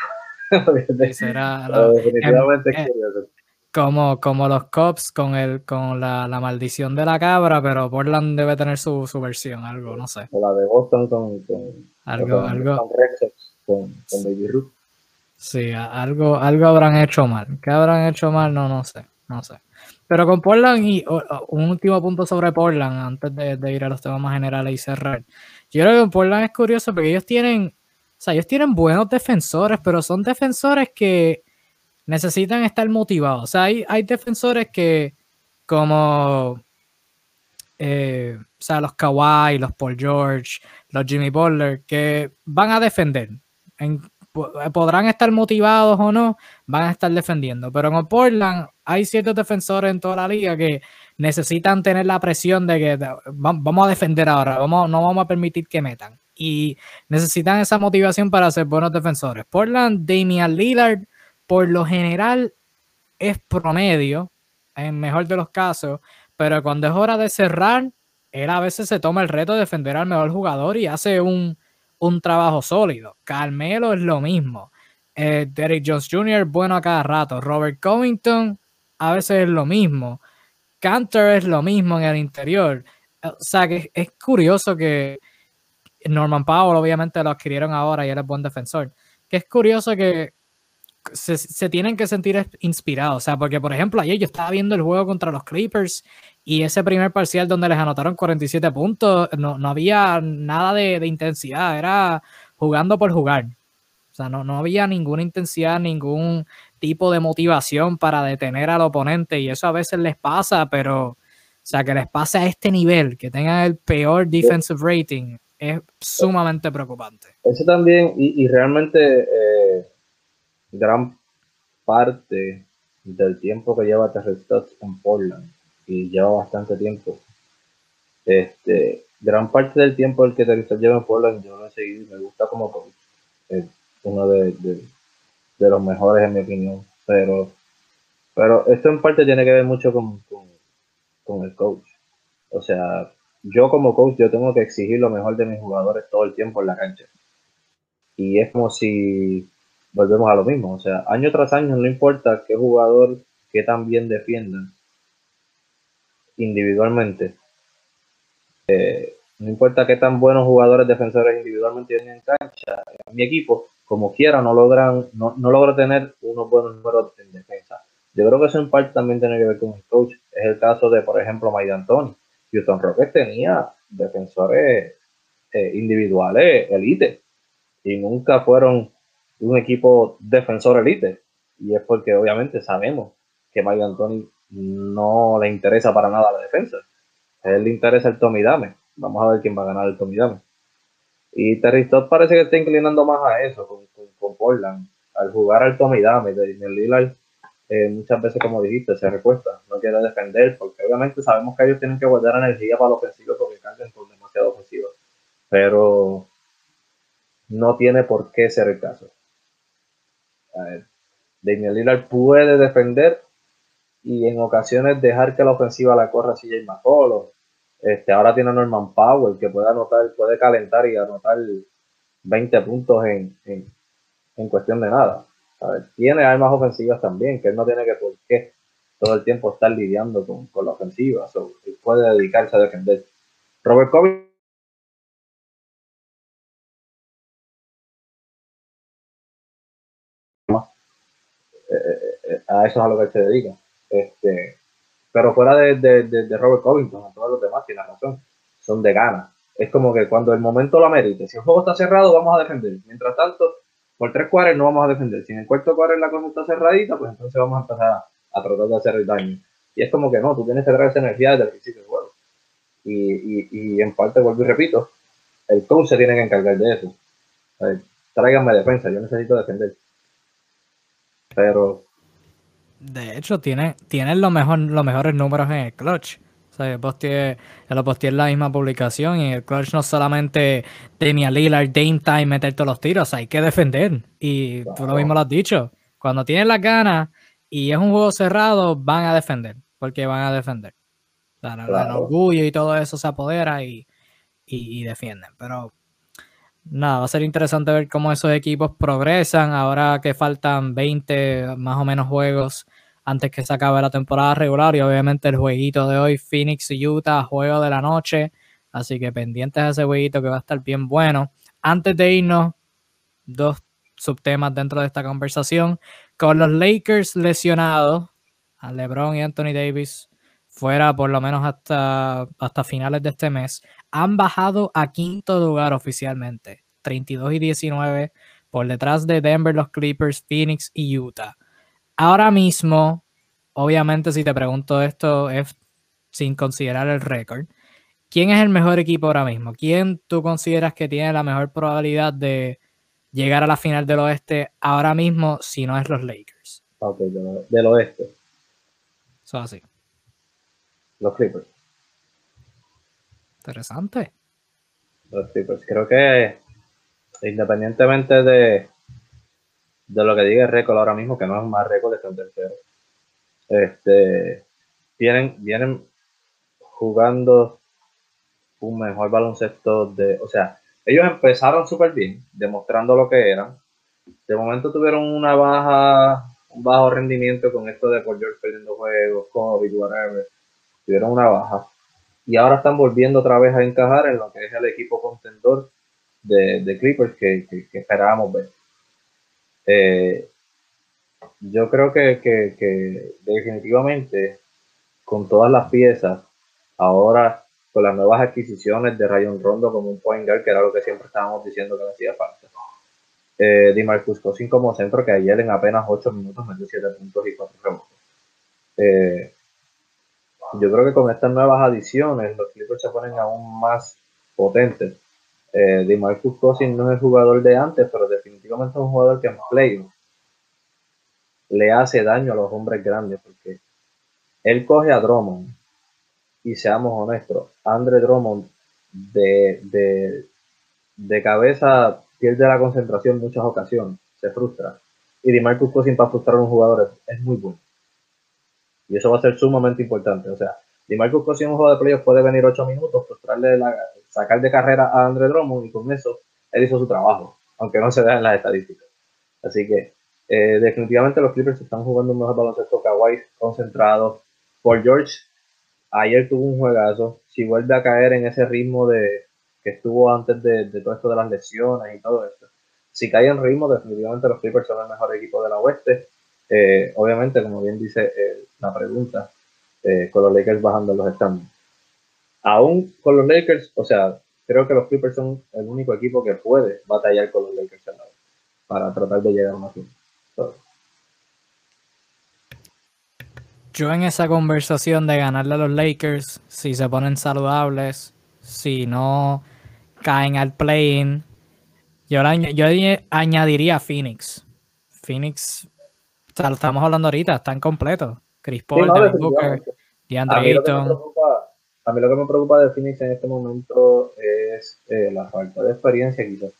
será, definitivamente es curioso como, como los cops con el con la, la, maldición de la cabra, pero Portland debe tener su, su versión, algo, no sé. O la de Boston con, con algo, con, algo. Con, con, Baby Ruth. Sí, algo, algo habrán hecho mal. ¿Qué habrán hecho mal? No, no sé, no sé. Pero con Portland y un último punto sobre Portland antes de, de, ir a los temas más generales y cerrar. Yo creo que Portland es curioso porque ellos tienen, o sea, ellos tienen buenos defensores, pero son defensores que necesitan estar motivados. O sea, hay, hay defensores que, como eh, o sea, los Kawhi, los Paul George, los Jimmy Butler, que van a defender. podrán estar motivados o no, van a estar defendiendo. Pero en Portland hay ciertos defensores en toda la liga que necesitan tener la presión de que vamos a defender ahora, vamos, no vamos a permitir que metan. Y necesitan esa motivación para ser buenos defensores. Portland, Damian Lillard, por lo general es promedio, en mejor de los casos, pero cuando es hora de cerrar, él a veces se toma el reto de defender al mejor jugador y hace un, trabajo sólido. Carmelo es lo mismo. Eh, Jones Jr. bueno a cada rato. Robert Covington a veces es lo mismo. Cantor es lo mismo en el interior. O sea que es curioso que Norman Powell obviamente lo adquirieron ahora y él es buen defensor. Que es curioso que se, tienen que sentir inspirados. O sea, porque por ejemplo, ayer yo estaba viendo el juego contra los Clippers y ese primer parcial donde les anotaron 47 puntos, no, había nada de, intensidad, era jugando por jugar. O sea, no, no había ninguna intensidad, ningún tipo de motivación para detener al oponente y eso a veces les pasa, pero, o sea, que les pase a este nivel, que tengan el peor defensive rating, es sumamente preocupante. Eso también, y, realmente eh, gran parte del tiempo que lleva Terry en Portland, y lleva bastante tiempo, este, gran parte del tiempo el que Terry lleva en Portland, yo lo he seguido y me gusta como coach. Es uno de, los mejores en mi opinión, pero, pero esto en parte tiene que ver mucho con, con el coach. O sea, yo como coach yo tengo que exigir lo mejor de mis jugadores todo el tiempo en la cancha. Y es como si volvemos a lo mismo. O sea, año tras año, no importa qué jugador, que tan bien defiendan individualmente. Eh, no importa qué tan buenos jugadores defensores individualmente tienen en cancha, mi equipo, como quiera, no logran, no, no logra tener unos buenos números en defensa. Yo creo que eso en parte también tiene que ver con el coach. Es el caso de, por ejemplo, Mike Anthony. Houston Rockets tenía defensores eh, individuales elite y nunca fueron un equipo defensor elite. Y es porque obviamente sabemos que Mike Anthony no le interesa para nada la defensa. A él le interesa el Tommy Dame. Vamos a ver quién va a ganar el Tommy Dame. Y Terry Stott parece que está inclinando más a eso con, con, Portland. Al jugar al Tommy Dame de Lillard, eh, muchas veces, como dijiste, se recuesta. No quiere defender porque obviamente sabemos que ellos tienen que guardar energía para la ofensiva porque cargan por demasiado ofensiva. Pero no tiene por qué ser el caso. Daniel Lillard puede defender y en ocasiones dejar que la ofensiva la corra CJ McCollum. Este, ahora tiene Norman Powell que puede anotar, puede calentar y anotar 20 puntos en, en, cuestión de nada. Tiene armas ofensivas también, que él no tiene que por qué todo el tiempo estar lidiando con, la ofensiva. puede dedicarse a defender. Robert Covington a eso es a lo que se dedica. Este, pero fuera de, de, de, Robert Covington, a todos los demás, tiene razón, son de gana. es como que cuando el momento lo amerite, si el juego está cerrado, vamos a defender. Mientras tanto, por tres cuadros no vamos a defender. Si en el cuarto cuadro la cosa está cerradita, pues entonces vamos a empezar a, tratar de hacer el daño. Y es como que no, tú tienes que traer esa energía desde el principio del juego. Y, y, en parte, vuelvo y repito, el coach se tiene que encargar de eso. tráiganme defensa, yo necesito defender. Pero. De hecho, tiene, tienen lo mejor, los mejores números en el clutch sea, yo, posteé, lo posteé en la misma publicación y el clutch no solamente Damian Lillard, Dame Time, meter todos los tiros, hay que defender. Y tú lo mismo lo has dicho. Cuando tienen las ganas y es un juego cerrado, van a defender, porque van a defender. el orgullo y todo eso se apodera y, y, y defienden. Pero nada, va a ser interesante ver cómo esos equipos progresan ahora que faltan 20 más o menos juegos antes que se acabe la temporada regular y obviamente el jueguito de hoy, Phoenix y Utah, juego de la noche. Así que pendientes de ese jueguito que va a estar bien bueno. Antes de irnos, dos subtemas dentro de esta conversación. Con los Lakers lesionados, a LeBron y Anthony Davis fuera por lo menos hasta, hasta finales de este mes, han bajado a quinto lugar oficialmente, 32 y 19, por detrás de Denver, los Clippers, Phoenix y Utah. Ahora mismo, obviamente si te pregunto esto es sin considerar el récord, ¿quién es el mejor equipo ahora mismo? ¿Quién tú consideras que tiene la mejor probabilidad de llegar a la final del oeste ahora mismo si no es los Lakers? Ok, del oeste. Eso así. Los Clippers. Interesante. Los Clippers. Creo que independientemente de, de lo que diga el récord ahora mismo, que no es más récord, de en tercero. Este, vienen, vienen jugando un mejor baloncesto de, o sea, ellos empezaron súper bien, demostrando lo que eran. De momento tuvieron una baja, un bajo rendimiento con esto de Paul George perdiendo juegos, COVID, whatever. Tuvieron una baja. Y ahora están volviendo otra vez a encajar en lo que es el equipo contendor de, Clippers que esperábamos ver. Eh, yo creo que, definitivamente con todas las piezas, ahora con las nuevas adquisiciones de Rayon Rondo como un point guard, que era lo que siempre estábamos diciendo que hacía falta. Eh, Di Marcus Cosin como centro, que ayer en apenas 8 minutos metió 7 puntos y 4 rebotes. Eh, yo creo que con estas nuevas adiciones los Clippers se ponen aún más potentes eh, Cousins no es el jugador de antes, pero definitivamente es un jugador que en play le hace daño a los hombres grandes, porque él coge a Drummond, y seamos honestos, Andre Drummond de, de, de cabeza pierde la concentración en muchas ocasiones, se frustra. Y DeMarcus Cousins para frustrar a un jugador es, muy bueno. Y eso va a ser sumamente importante. O sea, DeMarcus Cousins en un juego de playoff puede venir 8 minutos, la, sacar de carrera a Andre Drummond y con eso él hizo su trabajo, aunque no se vea en las estadísticas. Así que eh, definitivamente los Clippers están jugando un mejor baloncesto Kawhi concentrado. Por George, ayer tuvo un juegazo. Si vuelve a caer en ese ritmo de que estuvo antes de, todo esto de las lesiones y todo esto, si cae en ritmo, definitivamente los Clippers son el mejor equipo de la oeste. Eh, obviamente, como bien dice eh, la pregunta, con los Lakers bajando los estándares aún con los Lakers, o sea, creo que los Clippers son el único equipo que puede batallar con los Lakers para tratar de llegar a una. Yo en esa conversación de ganarle a los Lakers, si se ponen saludables, si no caen al play-in, yo, yo añadiría a Phoenix. Phoenix, sea, lo estamos hablando ahorita, están completos. Chris Paul, sí, Booker, DeAndre Ayton. A mí lo que me preocupa de Phoenix en este momento es eh, la falta de experiencia, quizás.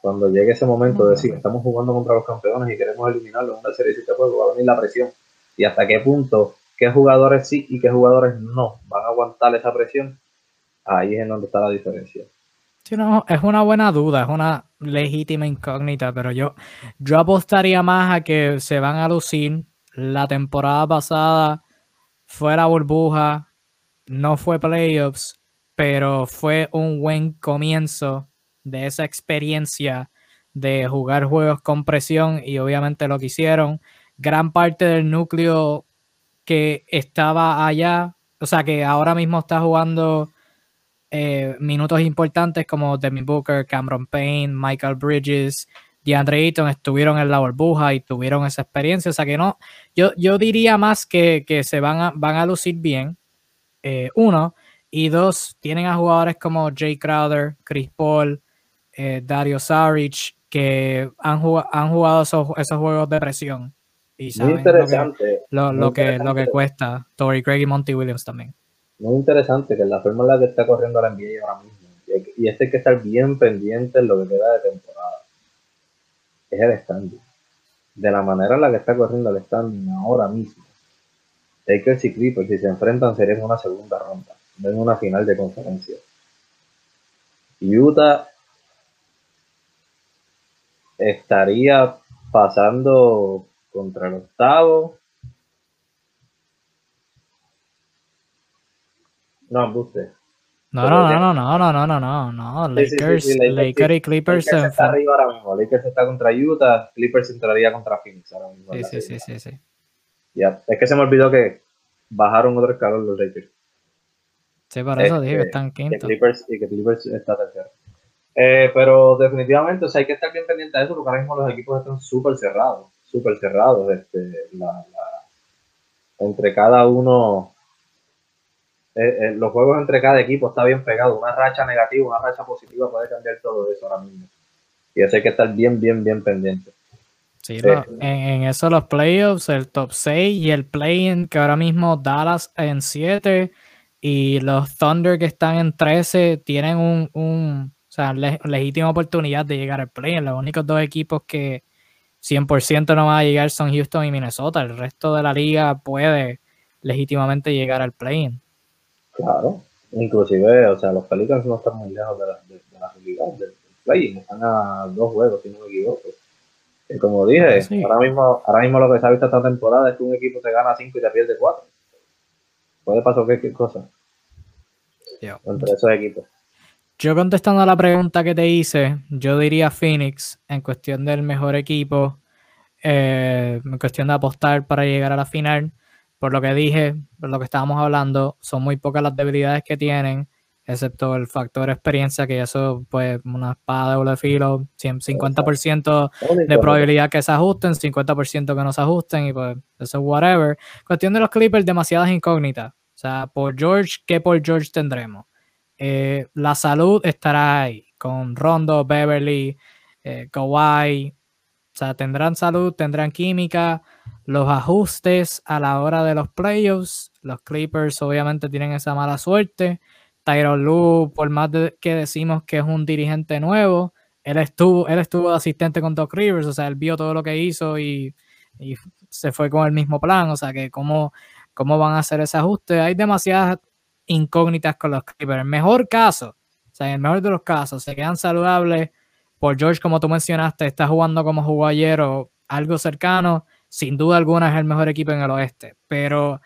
Cuando llegue ese momento de decir, estamos jugando contra los campeones y queremos eliminarlos en una serie de siete juegos, va a venir la presión. Y hasta qué punto, qué jugadores sí y qué jugadores no van a aguantar esa presión, ahí es en donde está la diferencia. Sí, no, es una buena duda, es una legítima incógnita, pero yo, yo apostaría más a que se van a lucir. La temporada pasada fuera burbuja, no fue playoffs, pero fue un buen comienzo de esa experiencia de jugar juegos con presión y obviamente lo que hicieron. Gran parte del núcleo que estaba allá, o sea, que ahora mismo está jugando eh, minutos importantes como Demi Booker, Cameron Payne, Michael Bridges, DeAndre Ayton estuvieron en la burbuja y tuvieron esa experiencia. O sea que no, yo, yo diría más que, se van a, van a lucir bien. Eh, uno. Y dos, tienen a jugadores como Jay Crowder, Chris Paul, eh, Dario Saric, que han, jugado, han jugado esos, juegos de presión. Y saben interesante. Lo que, lo, que, cuesta. Tory Craig y Monty Williams también. Muy interesante que la forma en la que está corriendo la NBA ahora mismo. Y este hay que estar bien pendiente en lo que queda de temporada. Es el standing. De la manera en la que está corriendo el standing ahora mismo. Lakers y Clippers, si se enfrentan, sería en una segunda ronda en una final de conferencia. Utah estaría pasando contra el octavo. No, usted. No, no, no, no, no, no, no, no, no, Lakers, Lakers, y Clippers. Lakers está arriba ahora mismo. Lakers está contra Utah, Clippers entraría contra Phoenix ahora mismo. Sí, sí, sí, sí, sí. Ya, es que se me olvidó que bajaron otro escalón los Lakers. Sí, por eso dije que este, están quinto. y que Clippers está tercero. Eh, pero definitivamente, o sea, hay que estar bien pendiente de eso porque ahora mismo los equipos están súper cerrados, súper cerrados. Este, entre cada uno, eh, eh, los juegos entre cada equipo está bien pegado. Una racha negativa, una racha positiva puede cambiar todo eso ahora mismo. Y eso hay que estar bien, bien, bien pendiente. Sí, en, en, eso los playoffs, el top 6 y el play-in, que ahora mismo Dallas en 7 y los Thunder que están en 13 tienen un, un o sea, legítima oportunidad de llegar al play. Los únicos dos equipos que 100% no van a llegar son Houston y Minnesota. El resto de la liga puede legítimamente llegar al play. Claro, inclusive, o sea, los Pelicans no están muy lejos de la, de, la realidad del play Están a dos juegos, si no me equivoco. Y como dije, ahora, mismo, ahora mismo lo que se ha visto esta temporada es que un equipo te gana 5 y te pierde 4 puede pasar cualquier cosa entre esos equipos. Yo contestando a la pregunta que te hice, yo diría Phoenix en cuestión del mejor equipo, eh, en cuestión de apostar para llegar a la final. Por lo que dije, por lo que estábamos hablando, son muy pocas las debilidades que tienen excepto el factor experiencia, que eso, pues, una espada de doble filo, 50% de probabilidad que se ajusten, 50% que no se ajusten, y pues, eso es whatever. Cuestión de los Clippers, demasiadas incógnitas. O sea, por George, ¿qué por George tendremos? Eh, la salud estará ahí, con Rondo, Beverly, eh, Kawhi. O sea, tendrán salud, tendrán química. Los ajustes a la hora de los playoffs. Los Clippers obviamente tienen esa mala suerte Tyron Lu, por más que decimos que es un dirigente nuevo, él estuvo, él estuvo de asistente con Doc Rivers, o sea, él vio todo lo que hizo y, se fue con el mismo plan, o sea, que cómo, cómo van a hacer ese ajuste. Hay demasiadas incógnitas con los Clippers. El mejor caso, o sea, en el mejor de los casos, se quedan saludables. Por George, como tú mencionaste, está jugando como jugó ayer o algo cercano. Sin duda alguna es el mejor equipo en el oeste, pero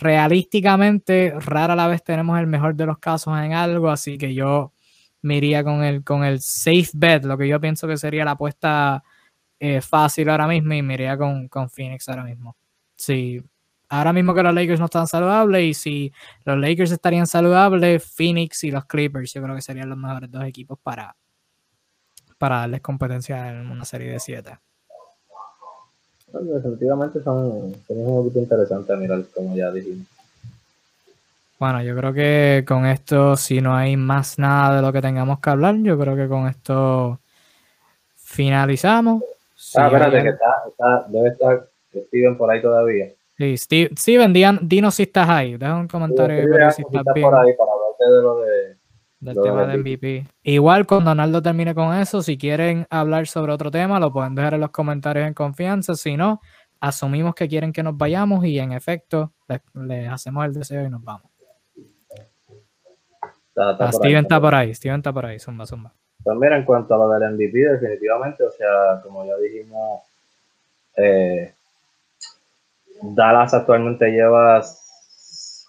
realísticamente rara la vez tenemos el mejor de los casos en algo, así que yo me iría con el, con el safe bet, lo que yo pienso que sería la apuesta eh, fácil ahora mismo y me iría con, con Phoenix ahora mismo. Sí, ahora mismo que los Lakers no están saludables y si los Lakers estarían saludables, Phoenix y los Clippers yo creo que serían los mejores dos equipos para, para darles competencia en una serie de siete definitivamente son, son un poquito interesante mirar, como ya dijimos. Bueno, yo creo que con esto, si no hay más nada de lo que tengamos que hablar, yo creo que con esto finalizamos. ah, espérate, que está, debe estar Steven por ahí todavía. Sí, Steven, dinos si estás ahí. Deja un comentario si estás por ahí para hablarte de lo de del tema de MVP. Igual cuando Donaldo termine con eso, si quieren hablar sobre otro tema, lo pueden dejar en los comentarios en confianza. Si no, asumimos que quieren que nos vayamos y en efecto les, hacemos el deseo y nos vamos. Ah, Steven está por ahí, Steven está por ahí, zumba, zumba. Pues mira, en cuanto a lo del MVP, definitivamente, o sea, como ya dijimos, eh, Dallas actualmente lleva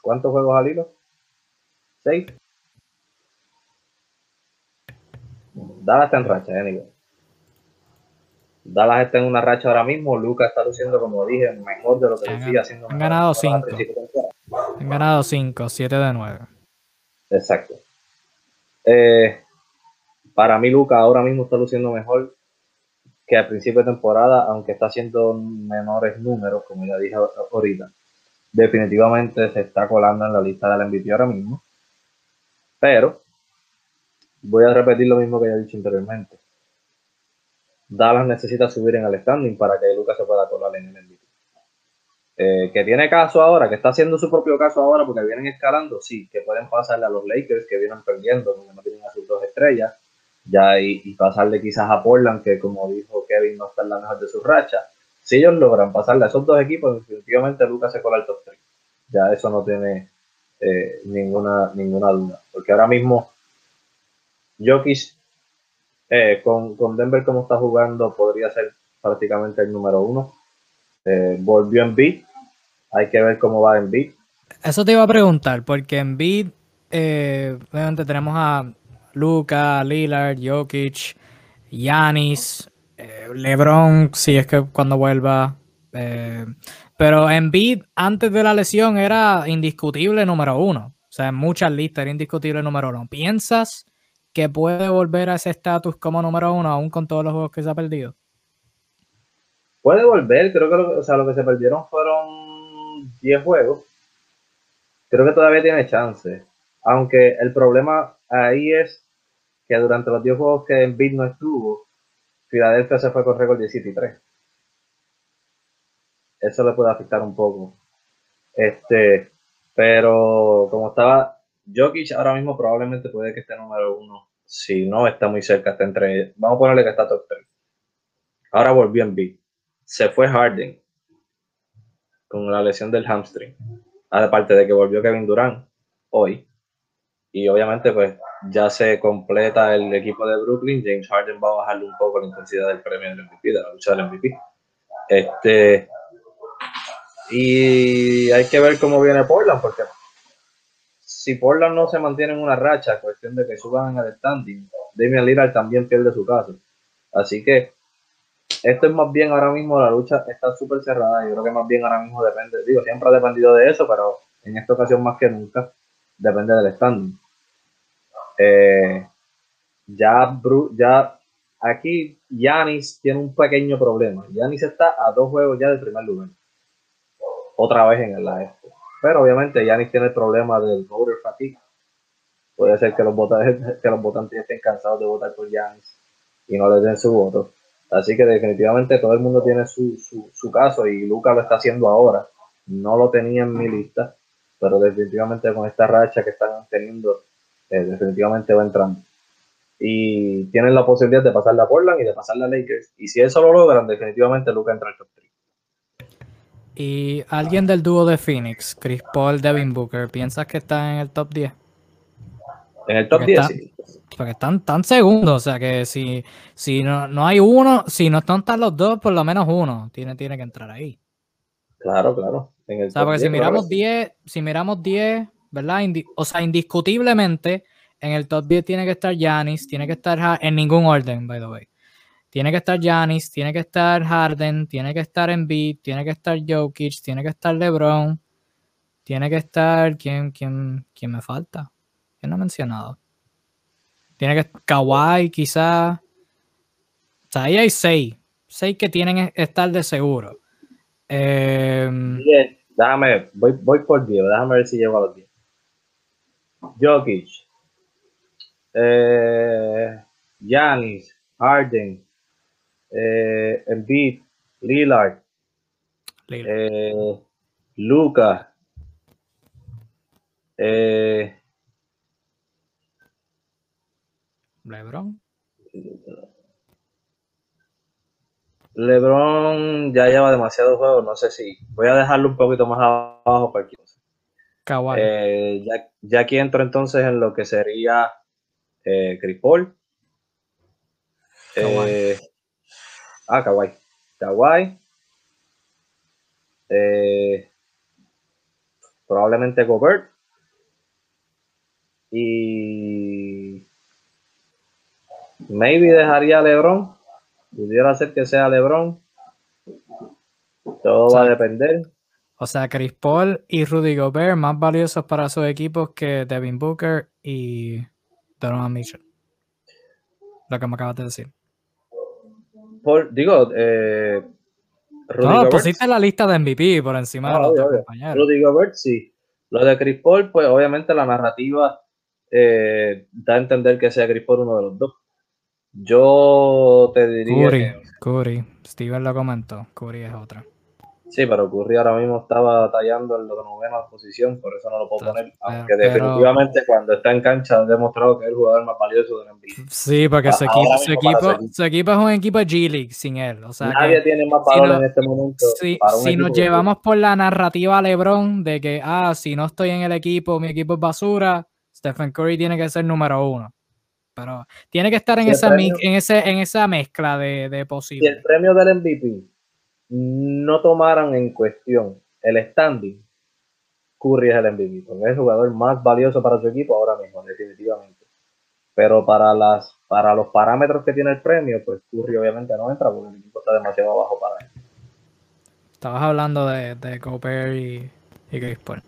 ¿cuántos juegos al hilo? ¿Seis? Dallas está en racha, eh, Dallas está en una racha ahora mismo. Lucas está luciendo, como dije, mejor de lo que decía. Haciendo han ganado 5. Han ganado 5, 7 de 9. Exacto. Eh, para mí, Luca ahora mismo está luciendo mejor que al principio de temporada, aunque está haciendo menores números, como ya dije ahorita. Definitivamente se está colando en la lista del MVP ahora mismo. Pero voy a repetir lo mismo que ya he dicho anteriormente. Dallas necesita subir en el standing para que Lucas se pueda colar en el MVP. Eh, que tiene caso ahora, que está haciendo su propio caso ahora porque vienen escalando, sí, que pueden pasarle a los Lakers que vienen perdiendo, porque no tienen a sus dos estrellas, ya y, pasarle quizás a Portland, que como dijo Kevin, no está en la mejor de sus rachas. Si ellos logran pasarle a esos dos equipos, definitivamente Lucas se cola al top 3. Ya eso no tiene eh, ninguna, ninguna duda, porque ahora mismo Jokic eh, con, con, Denver como está jugando podría ser prácticamente el número uno. Eh, volvió en beat. Hay que ver cómo va en beat. Eso te iba a preguntar, porque en beat, eh, obviamente tenemos a Luca, Lillard, Jokic, Yanis, LeBron, si es que cuando vuelva. pero en beat, antes de la lesión, era indiscutible número uno. O sea, en muchas listas era indiscutible número uno. ¿Piensas que puede volver a ese estatus como número uno, aún con todos los juegos que se ha perdido? Puede volver, creo que lo, o sea, lo que se perdieron fueron 10 juegos. Creo que todavía tiene chance. Aunque el problema ahí es que durante los 10 juegos que en Beat no estuvo, Filadelfia se fue con récord 17 y 3. Eso le puede afectar un poco. Este, pero como estaba Jokic ahora mismo probablemente puede que esté número uno. Si no, está muy cerca, está entre. Vamos a ponerle que está top 3. Ahora volvió en B. Se fue Harden con la lesión del hamstring. Aparte de que volvió Kevin Durant hoy. Y obviamente, pues ya se completa el equipo de Brooklyn. James Harden va a bajarle un poco la intensidad del premio del MVP, de la lucha del MVP. Este. Y hay que ver cómo viene Portland, porque si Portland no se mantiene en una racha, cuestión de que suban al standing, Damian Lillard también pierde su caso. Así que esto es más bien ahora mismo, la lucha está súper cerrada. Yo creo que más bien ahora mismo depende, digo, siempre ha dependido de eso, pero en esta ocasión más que nunca depende del standing. Eh, ya, ya aquí Yanis tiene un pequeño problema. Yanis está a dos juegos ya del primer lugar. Otra vez en el este. Pero obviamente Yanis tiene el problema del voter fatigue. Puede ser que los, votantes, que los votantes estén cansados de votar por Yanis y no les den su voto. Así que definitivamente todo el mundo tiene su, su, caso y Luca lo está haciendo ahora. No lo tenía en mi lista, pero definitivamente con esta racha que están teniendo, eh, definitivamente va entrando. Y tienen la posibilidad de pasar a Portland y de pasar a Lakers. Y si eso lo logran, definitivamente Luca entra al top 3. Y alguien del dúo de Phoenix, Chris Paul, Devin Booker, ¿piensas que está en el top 10? En el top 10, sí. Porque están tan segundos, o sea que si, si no, no hay uno, si no están los dos, por lo menos uno tiene, tiene que entrar ahí. Claro, claro. o sea, porque si miramos 10, si miramos 10, ¿verdad? o sea, indiscutiblemente, en el top 10 tiene que estar Yanis, tiene que estar en ningún orden, by the way. Tiene que estar Giannis, tiene que estar Harden, tiene que estar Embiid, tiene que estar Jokic, tiene que estar LeBron, tiene que estar quién quién quién me falta? ¿Quién no ha mencionado? Tiene que Kawhi quizás. O sea, ahí hay seis. Seis que tienen que estar de seguro. Eh, déjame, voy, voy por 10, déjame ver si llego a los 10. Jokic, eh, Giannis, Harden, eh, Embiid, Lillard, eh, Luca, eh, LeBron. LeBron ya lleva demasiados juegos, no sé si voy a dejarlo un poquito más abajo para que eh, ya, ya, aquí entro entonces en lo que sería eh, Chris Paul. Eh, Ah, Kawhi. Kawhi. Eh, probablemente Gobert. Y maybe dejaría a LeBron. Pudiera ser que sea LeBron. Todo va a depender. O sea, Chris Paul y Rudy Gobert más valiosos para sus equipos que Devin Booker y Donovan Mitchell. Lo que me acabas de decir. Por, digo, eh, Rudy no, Gobert, pusiste la lista de MVP por encima de ah, los obvio, compañeros. Rudy Gobert, sí. Lo de Chris Paul, pues obviamente la narrativa eh, da a entender que sea Chris Paul uno de los dos. Yo te diría. Curry, que, Curry. Steven lo comentó. Curry es otra. Sí, pero Curry ahora mismo estaba tallando en la novena posición, por eso no lo puedo poner. Aunque definitivamente cuando está en cancha ha demostrado que es el jugador más valioso del NBA. Sí, porque su equipo, su, equipo, su equipo, es un equipo de G-League sin él. O sea Nadie tiene más valor en este momento. Si, si nos llevamos por la narrativa LeBron de que, ah, si no estoy en el equipo, mi equipo es basura, Stephen Curry tiene que ser número uno. Pero tiene que estar en, esa, en, ese, en esa mezcla de, de posibles. Si el premio del MVP no tomaran en cuestión el standing, Curry es el MVP. Es el jugador más valioso para su equipo ahora mismo, definitivamente. Pero para las para los parámetros que tiene el premio, pues Curry obviamente no entra porque el equipo está demasiado bajo para él. Estabas hablando de, de Gobert y, y Chris Paul.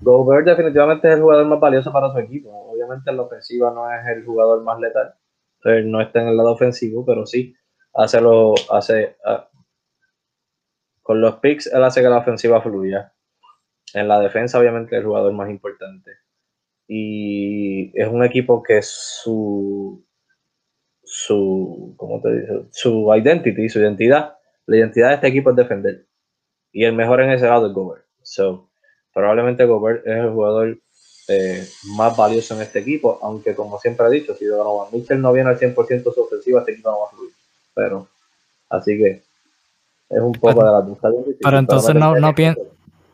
Gobert definitivamente es el jugador más valioso para su equipo. Obviamente en la ofensiva no es el jugador más letal. no está en el lado ofensivo, pero sí hace lo hace ah, con los picks él hace que la ofensiva fluya. En la defensa obviamente el jugador más importante. Y es un equipo que su su ¿cómo te dice? su identity, su identidad, la identidad de este equipo es defender. Y el mejor en ese lado es Gobert. So, probablemente Gobert es el jugador eh, más valioso en este equipo, aunque como siempre he dicho, si Donovan Mitchell no viene al 100% su ofensiva, este equipo no va a fluir. Pero, así que es un poco de la Pero entonces no, no,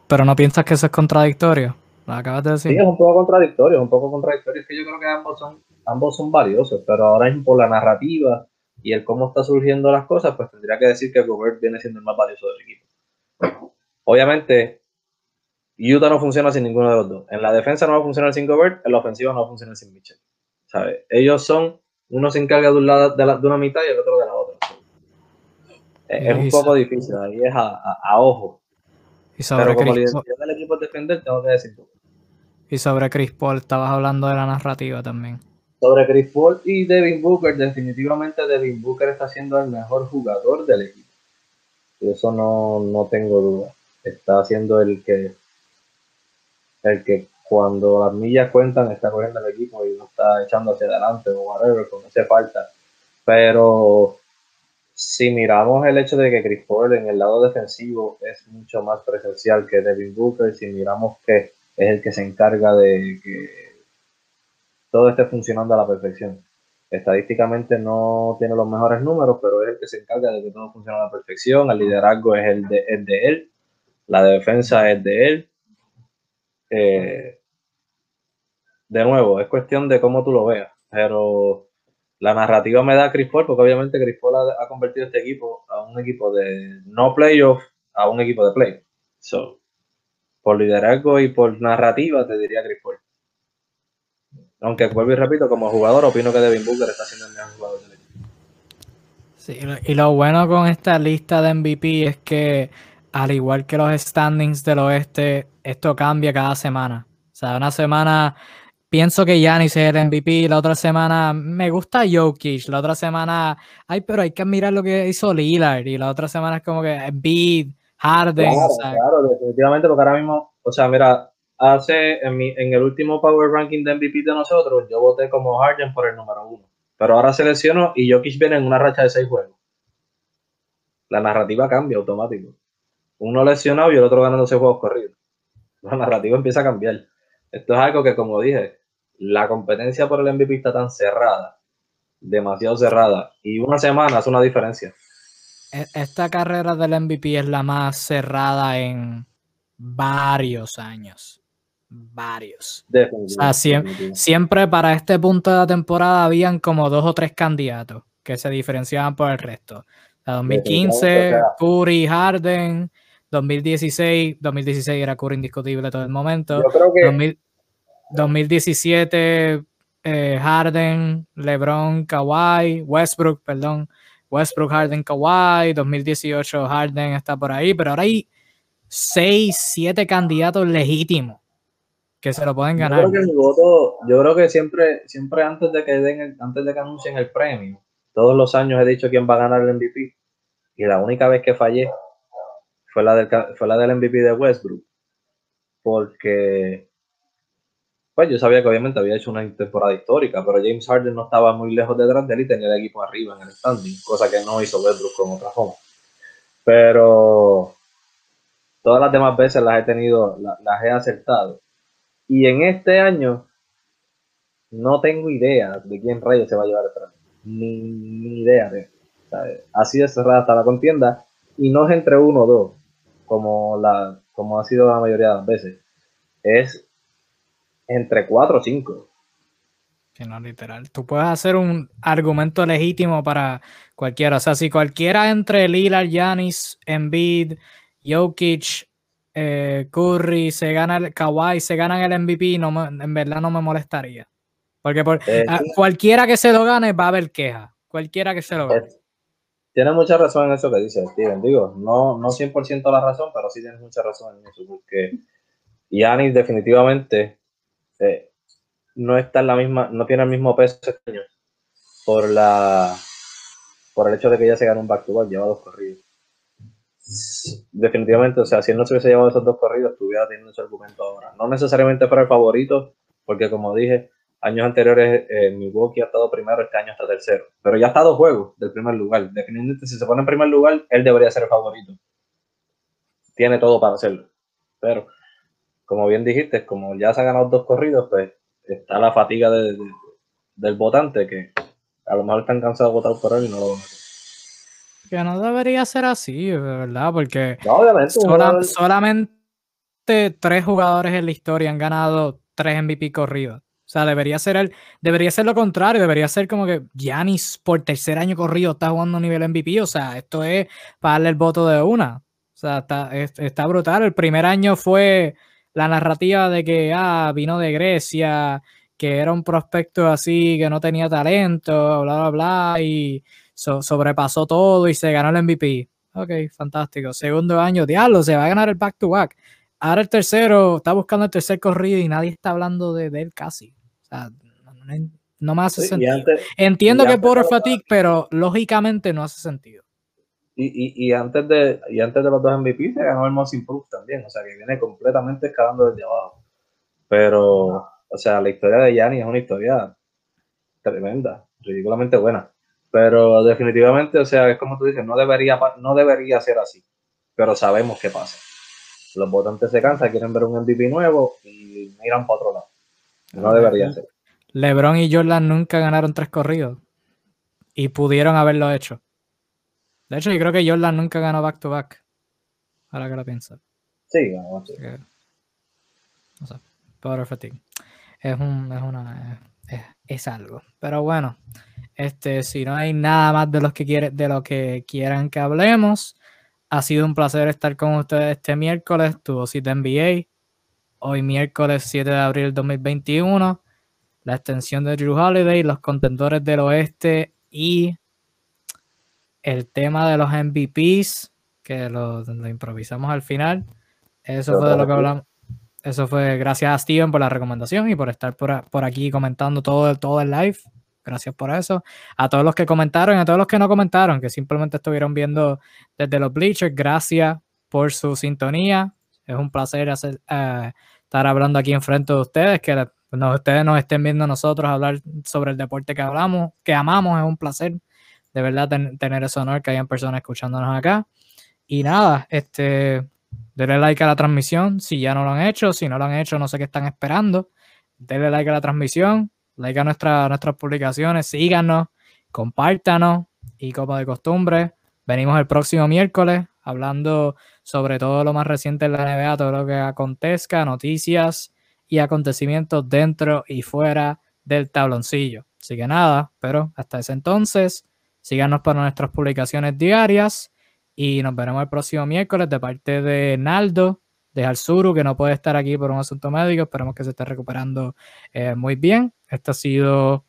pero no piensas que eso es contradictorio. Lo acabas de decir. Sí, es un poco contradictorio, es un poco contradictorio. Es que yo creo que ambos son, ambos son valiosos, pero ahora mismo por la narrativa y el cómo está surgiendo las cosas, pues tendría que decir que Gobert viene siendo el más valioso del equipo. Obviamente, Utah no funciona sin ninguno de los dos. En la defensa no va a funcionar sin Gobert, en la ofensiva no va a funcionar sin Mitchell. ¿Sabes? Ellos son, uno se encarga de, un lado, de, de, una mitad y el otro de la. Es, un poco difícil, ahí es a, a, ojo. Y sobre Pero como Chris la del equipo defender, tengo que decir tú. Y sobre Chris Paul, estabas hablando de la narrativa también. Sobre Chris Paul y Devin Booker, definitivamente Devin Booker está siendo el mejor jugador del equipo. Y eso no, no tengo duda. Está siendo el que el que cuando las millas cuentan está corriendo el equipo y no está echando hacia adelante o whatever, como hace falta. Pero si miramos el hecho de que Chris Paul en el lado defensivo es mucho más presencial que Devin Booker, si miramos que es el que se encarga de que todo esté funcionando a la perfección. Estadísticamente no tiene los mejores números, pero es el que se encarga de que todo funcione a la perfección. El liderazgo es el de, él, la defensa es de él. Eh, de nuevo, es cuestión de cómo tú lo veas, pero la narrativa me da a Chris Paul, porque obviamente Chris Paul ha, convertido este equipo a un equipo de no playoff a un equipo de playoff. So, por liderazgo y por narrativa, te diría Chris Paul. Aunque vuelvo y repito, como jugador, opino que Devin Booker está siendo el mejor jugador del equipo. Sí, y lo bueno con esta lista de MVP es que, al igual que los standings del oeste, esto cambia cada semana. O sea, una semana pienso que Giannis es el MVP, la otra semana me gusta Jokic, la otra semana, ay, pero hay que mirar lo que hizo Lillard, y la otra semana es como que Embiid, Harden. Claro, definitivamente, porque ahora mismo, o sea, mira, hace en, mi, en el último Power Ranking de MVP de nosotros, yo voté como Harden por el número uno, pero ahora selecciono y Jokic viene en una racha de seis juegos. La narrativa cambia automático. Uno lesionado y el otro ganando seis juegos corridos. La narrativa empieza a cambiar. Esto es algo que, como dije, la competencia por el MVP está tan cerrada, demasiado cerrada, y una semana hace una diferencia. E, esta carrera del MVP es la más cerrada en varios años. Varios. siempre, para este punto de la temporada habían como dos o tres candidatos que se diferenciaban por el resto. 2015, Curry, Harden, 2016, 2016 era Curry indiscutible todo el momento. Yo creo que 2017, eh, Harden, LeBron, Kawhi, Westbrook, perdón, Westbrook, Harden, Kawhi, 2018 Harden está por ahí, pero ahora hay 6, 7 candidatos legítimos que se lo pueden Yo ganar. creo que mi voto, yo creo que siempre, siempre antes de que den el- antes de que anuncien el premio, todos los años he dicho quién va a ganar el MVP. Y la única vez que fallé fue la del, fue la del MVP de Westbrook. Porque pues yo sabía que obviamente había hecho una temporada histórica, pero James Harden no estaba muy lejos detrás de él y tenía el equipo arriba en el standing, cosa que no hizo Westbrook con Oklahoma. Pero todas las demás veces las he tenido, la- las he acertado. Y en este año no tengo idea de quién rayos se va a llevar el premio. Ni, idea de sea, Así de cerrada está la contienda. Y no es entre uno o dos, como, la, como ha sido la mayoría de las veces. Es entre cuatro o cinco. Que no, literal. Tú puedes hacer un argumento legítimo para cualquiera. O sea, si cualquiera entre Lillard, Giannis, Embiid, Jokic, eh, Curry, se gana el Kawhi, se ganan el MVP, no me- en verdad no me molestaría. Porque por, Eh, a- cualquiera que se lo gane va a haber queja. Cualquiera que se lo gane. Tiene mucha razón en eso que dice Steven. Digo, no, no 100% la razón, pero sí tienes mucha razón en eso. Porque Giannis definitivamente eh, no está en la misma, no tiene el mismo peso este año por la por el hecho de que ya se ganó un back to back, lleva dos corridos. Definitivamente, o sea, si él no se hubiese llevado esos dos corridos, estuviera teniendo ese argumento ahora. No necesariamente fuera el favorito, porque como dije, años anteriores eh, Milwaukee ha estado primero, este año está tercero. Pero ya está dos juegos del primer lugar. Definitivamente, si se pone en primer lugar, él debería ser el favorito. Tiene todo para hacerlo. Pero, como bien dijiste, como ya se ha ganado dos corridos, pues está la fatiga de- de- del votante que a lo mejor están cansados de votar por él y no lo van a hacer. Que no debería ser así, de verdad, porque No, sola- solamente tres jugadores en la historia han ganado tres MVP corridos. O sea, debería ser el, debería ser lo contrario, debería ser como que Giannis por tercer año corrido está jugando a nivel MVP. O sea, esto es para darle el voto de una. O sea, está, es- está brutal. El primer año fue la narrativa de que ah, vino de Grecia, que era un prospecto así, que no tenía talento, bla, bla, bla, y so- sobrepasó todo y se ganó el MVP. Ok, fantástico. Segundo año, diablo, se va a ganar el back to back. Ahora el tercero, está buscando el tercer corrido y nadie está hablando de, de él casi. O sea, no, me hace Sí, sentido. antes, Entiendo que es por fatigue, pero lógicamente no hace sentido. Y, y, y antes de, y antes de los dos MVP se ganó el Most Improved también, o sea que viene completamente escalando desde abajo. Pero, o sea, la historia de Yanni es una historia tremenda, ridículamente buena. Pero definitivamente, o sea, es como tú dices, no debería, no debería ser así. Pero sabemos qué pasa. Los votantes se cansan, quieren ver un MVP nuevo y miran para otro lado. No debería ser. LeBron y Jordan nunca ganaron tres corridos y pudieron haberlo hecho. De hecho, yo creo que Jordan nunca ganó back to back. Ahora que lo pienso. Sí, vamos, sí. que- no sé, power fatigue. Es un, es una, es, es algo. Pero bueno, este, si no hay nada más de los que quiere, de lo que quieran que hablemos, ha sido un placer estar con ustedes este miércoles, tu dosis de NBA. Hoy miércoles 7 de abril del 2021, la extensión de Drew Holiday, los contendores del oeste y el tema de los MVPs, que lo, lo improvisamos al final. Eso Pero fue de lo que hablamos. Eso fue gracias a Steven por la recomendación y por estar por, por aquí comentando todo, todo el live. Gracias por eso. A todos los que comentaron y a todos los que no comentaron, que simplemente estuvieron viendo desde los bleachers, gracias por su sintonía. Es un placer hacer, eh, estar hablando aquí enfrente de ustedes, que la- no, ustedes nos estén viendo nosotros hablar sobre el deporte que hablamos, que amamos. Es un placer de verdad ten- tener ese honor que hayan personas escuchándonos acá. Y nada, este, denle like a la transmisión si ya no lo han hecho. Si no lo han hecho, no sé qué están esperando. Denle like a la transmisión, like a nuestra- nuestras publicaciones, síganos, compártanos y como de costumbre, venimos el próximo miércoles hablando sobre todo lo más reciente en la NBA, todo lo que acontezca, noticias y acontecimientos dentro y fuera del tabloncillo. Así que nada, pero hasta ese entonces, síganos para nuestras publicaciones diarias y nos veremos el próximo miércoles de parte de Naldo, de Alzuru, que no puede estar aquí por un asunto médico. Esperemos que se esté recuperando eh, muy bien. Esta ha sido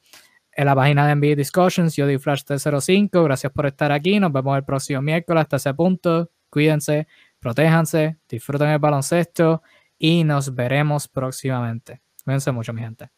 en la página de NBA Discussions, yo di Flash 305. Gracias por estar aquí. Nos vemos el próximo miércoles. Hasta ese punto, cuídense, protéjanse, disfruten el baloncesto y nos veremos próximamente. Cuídense mucho, mi gente.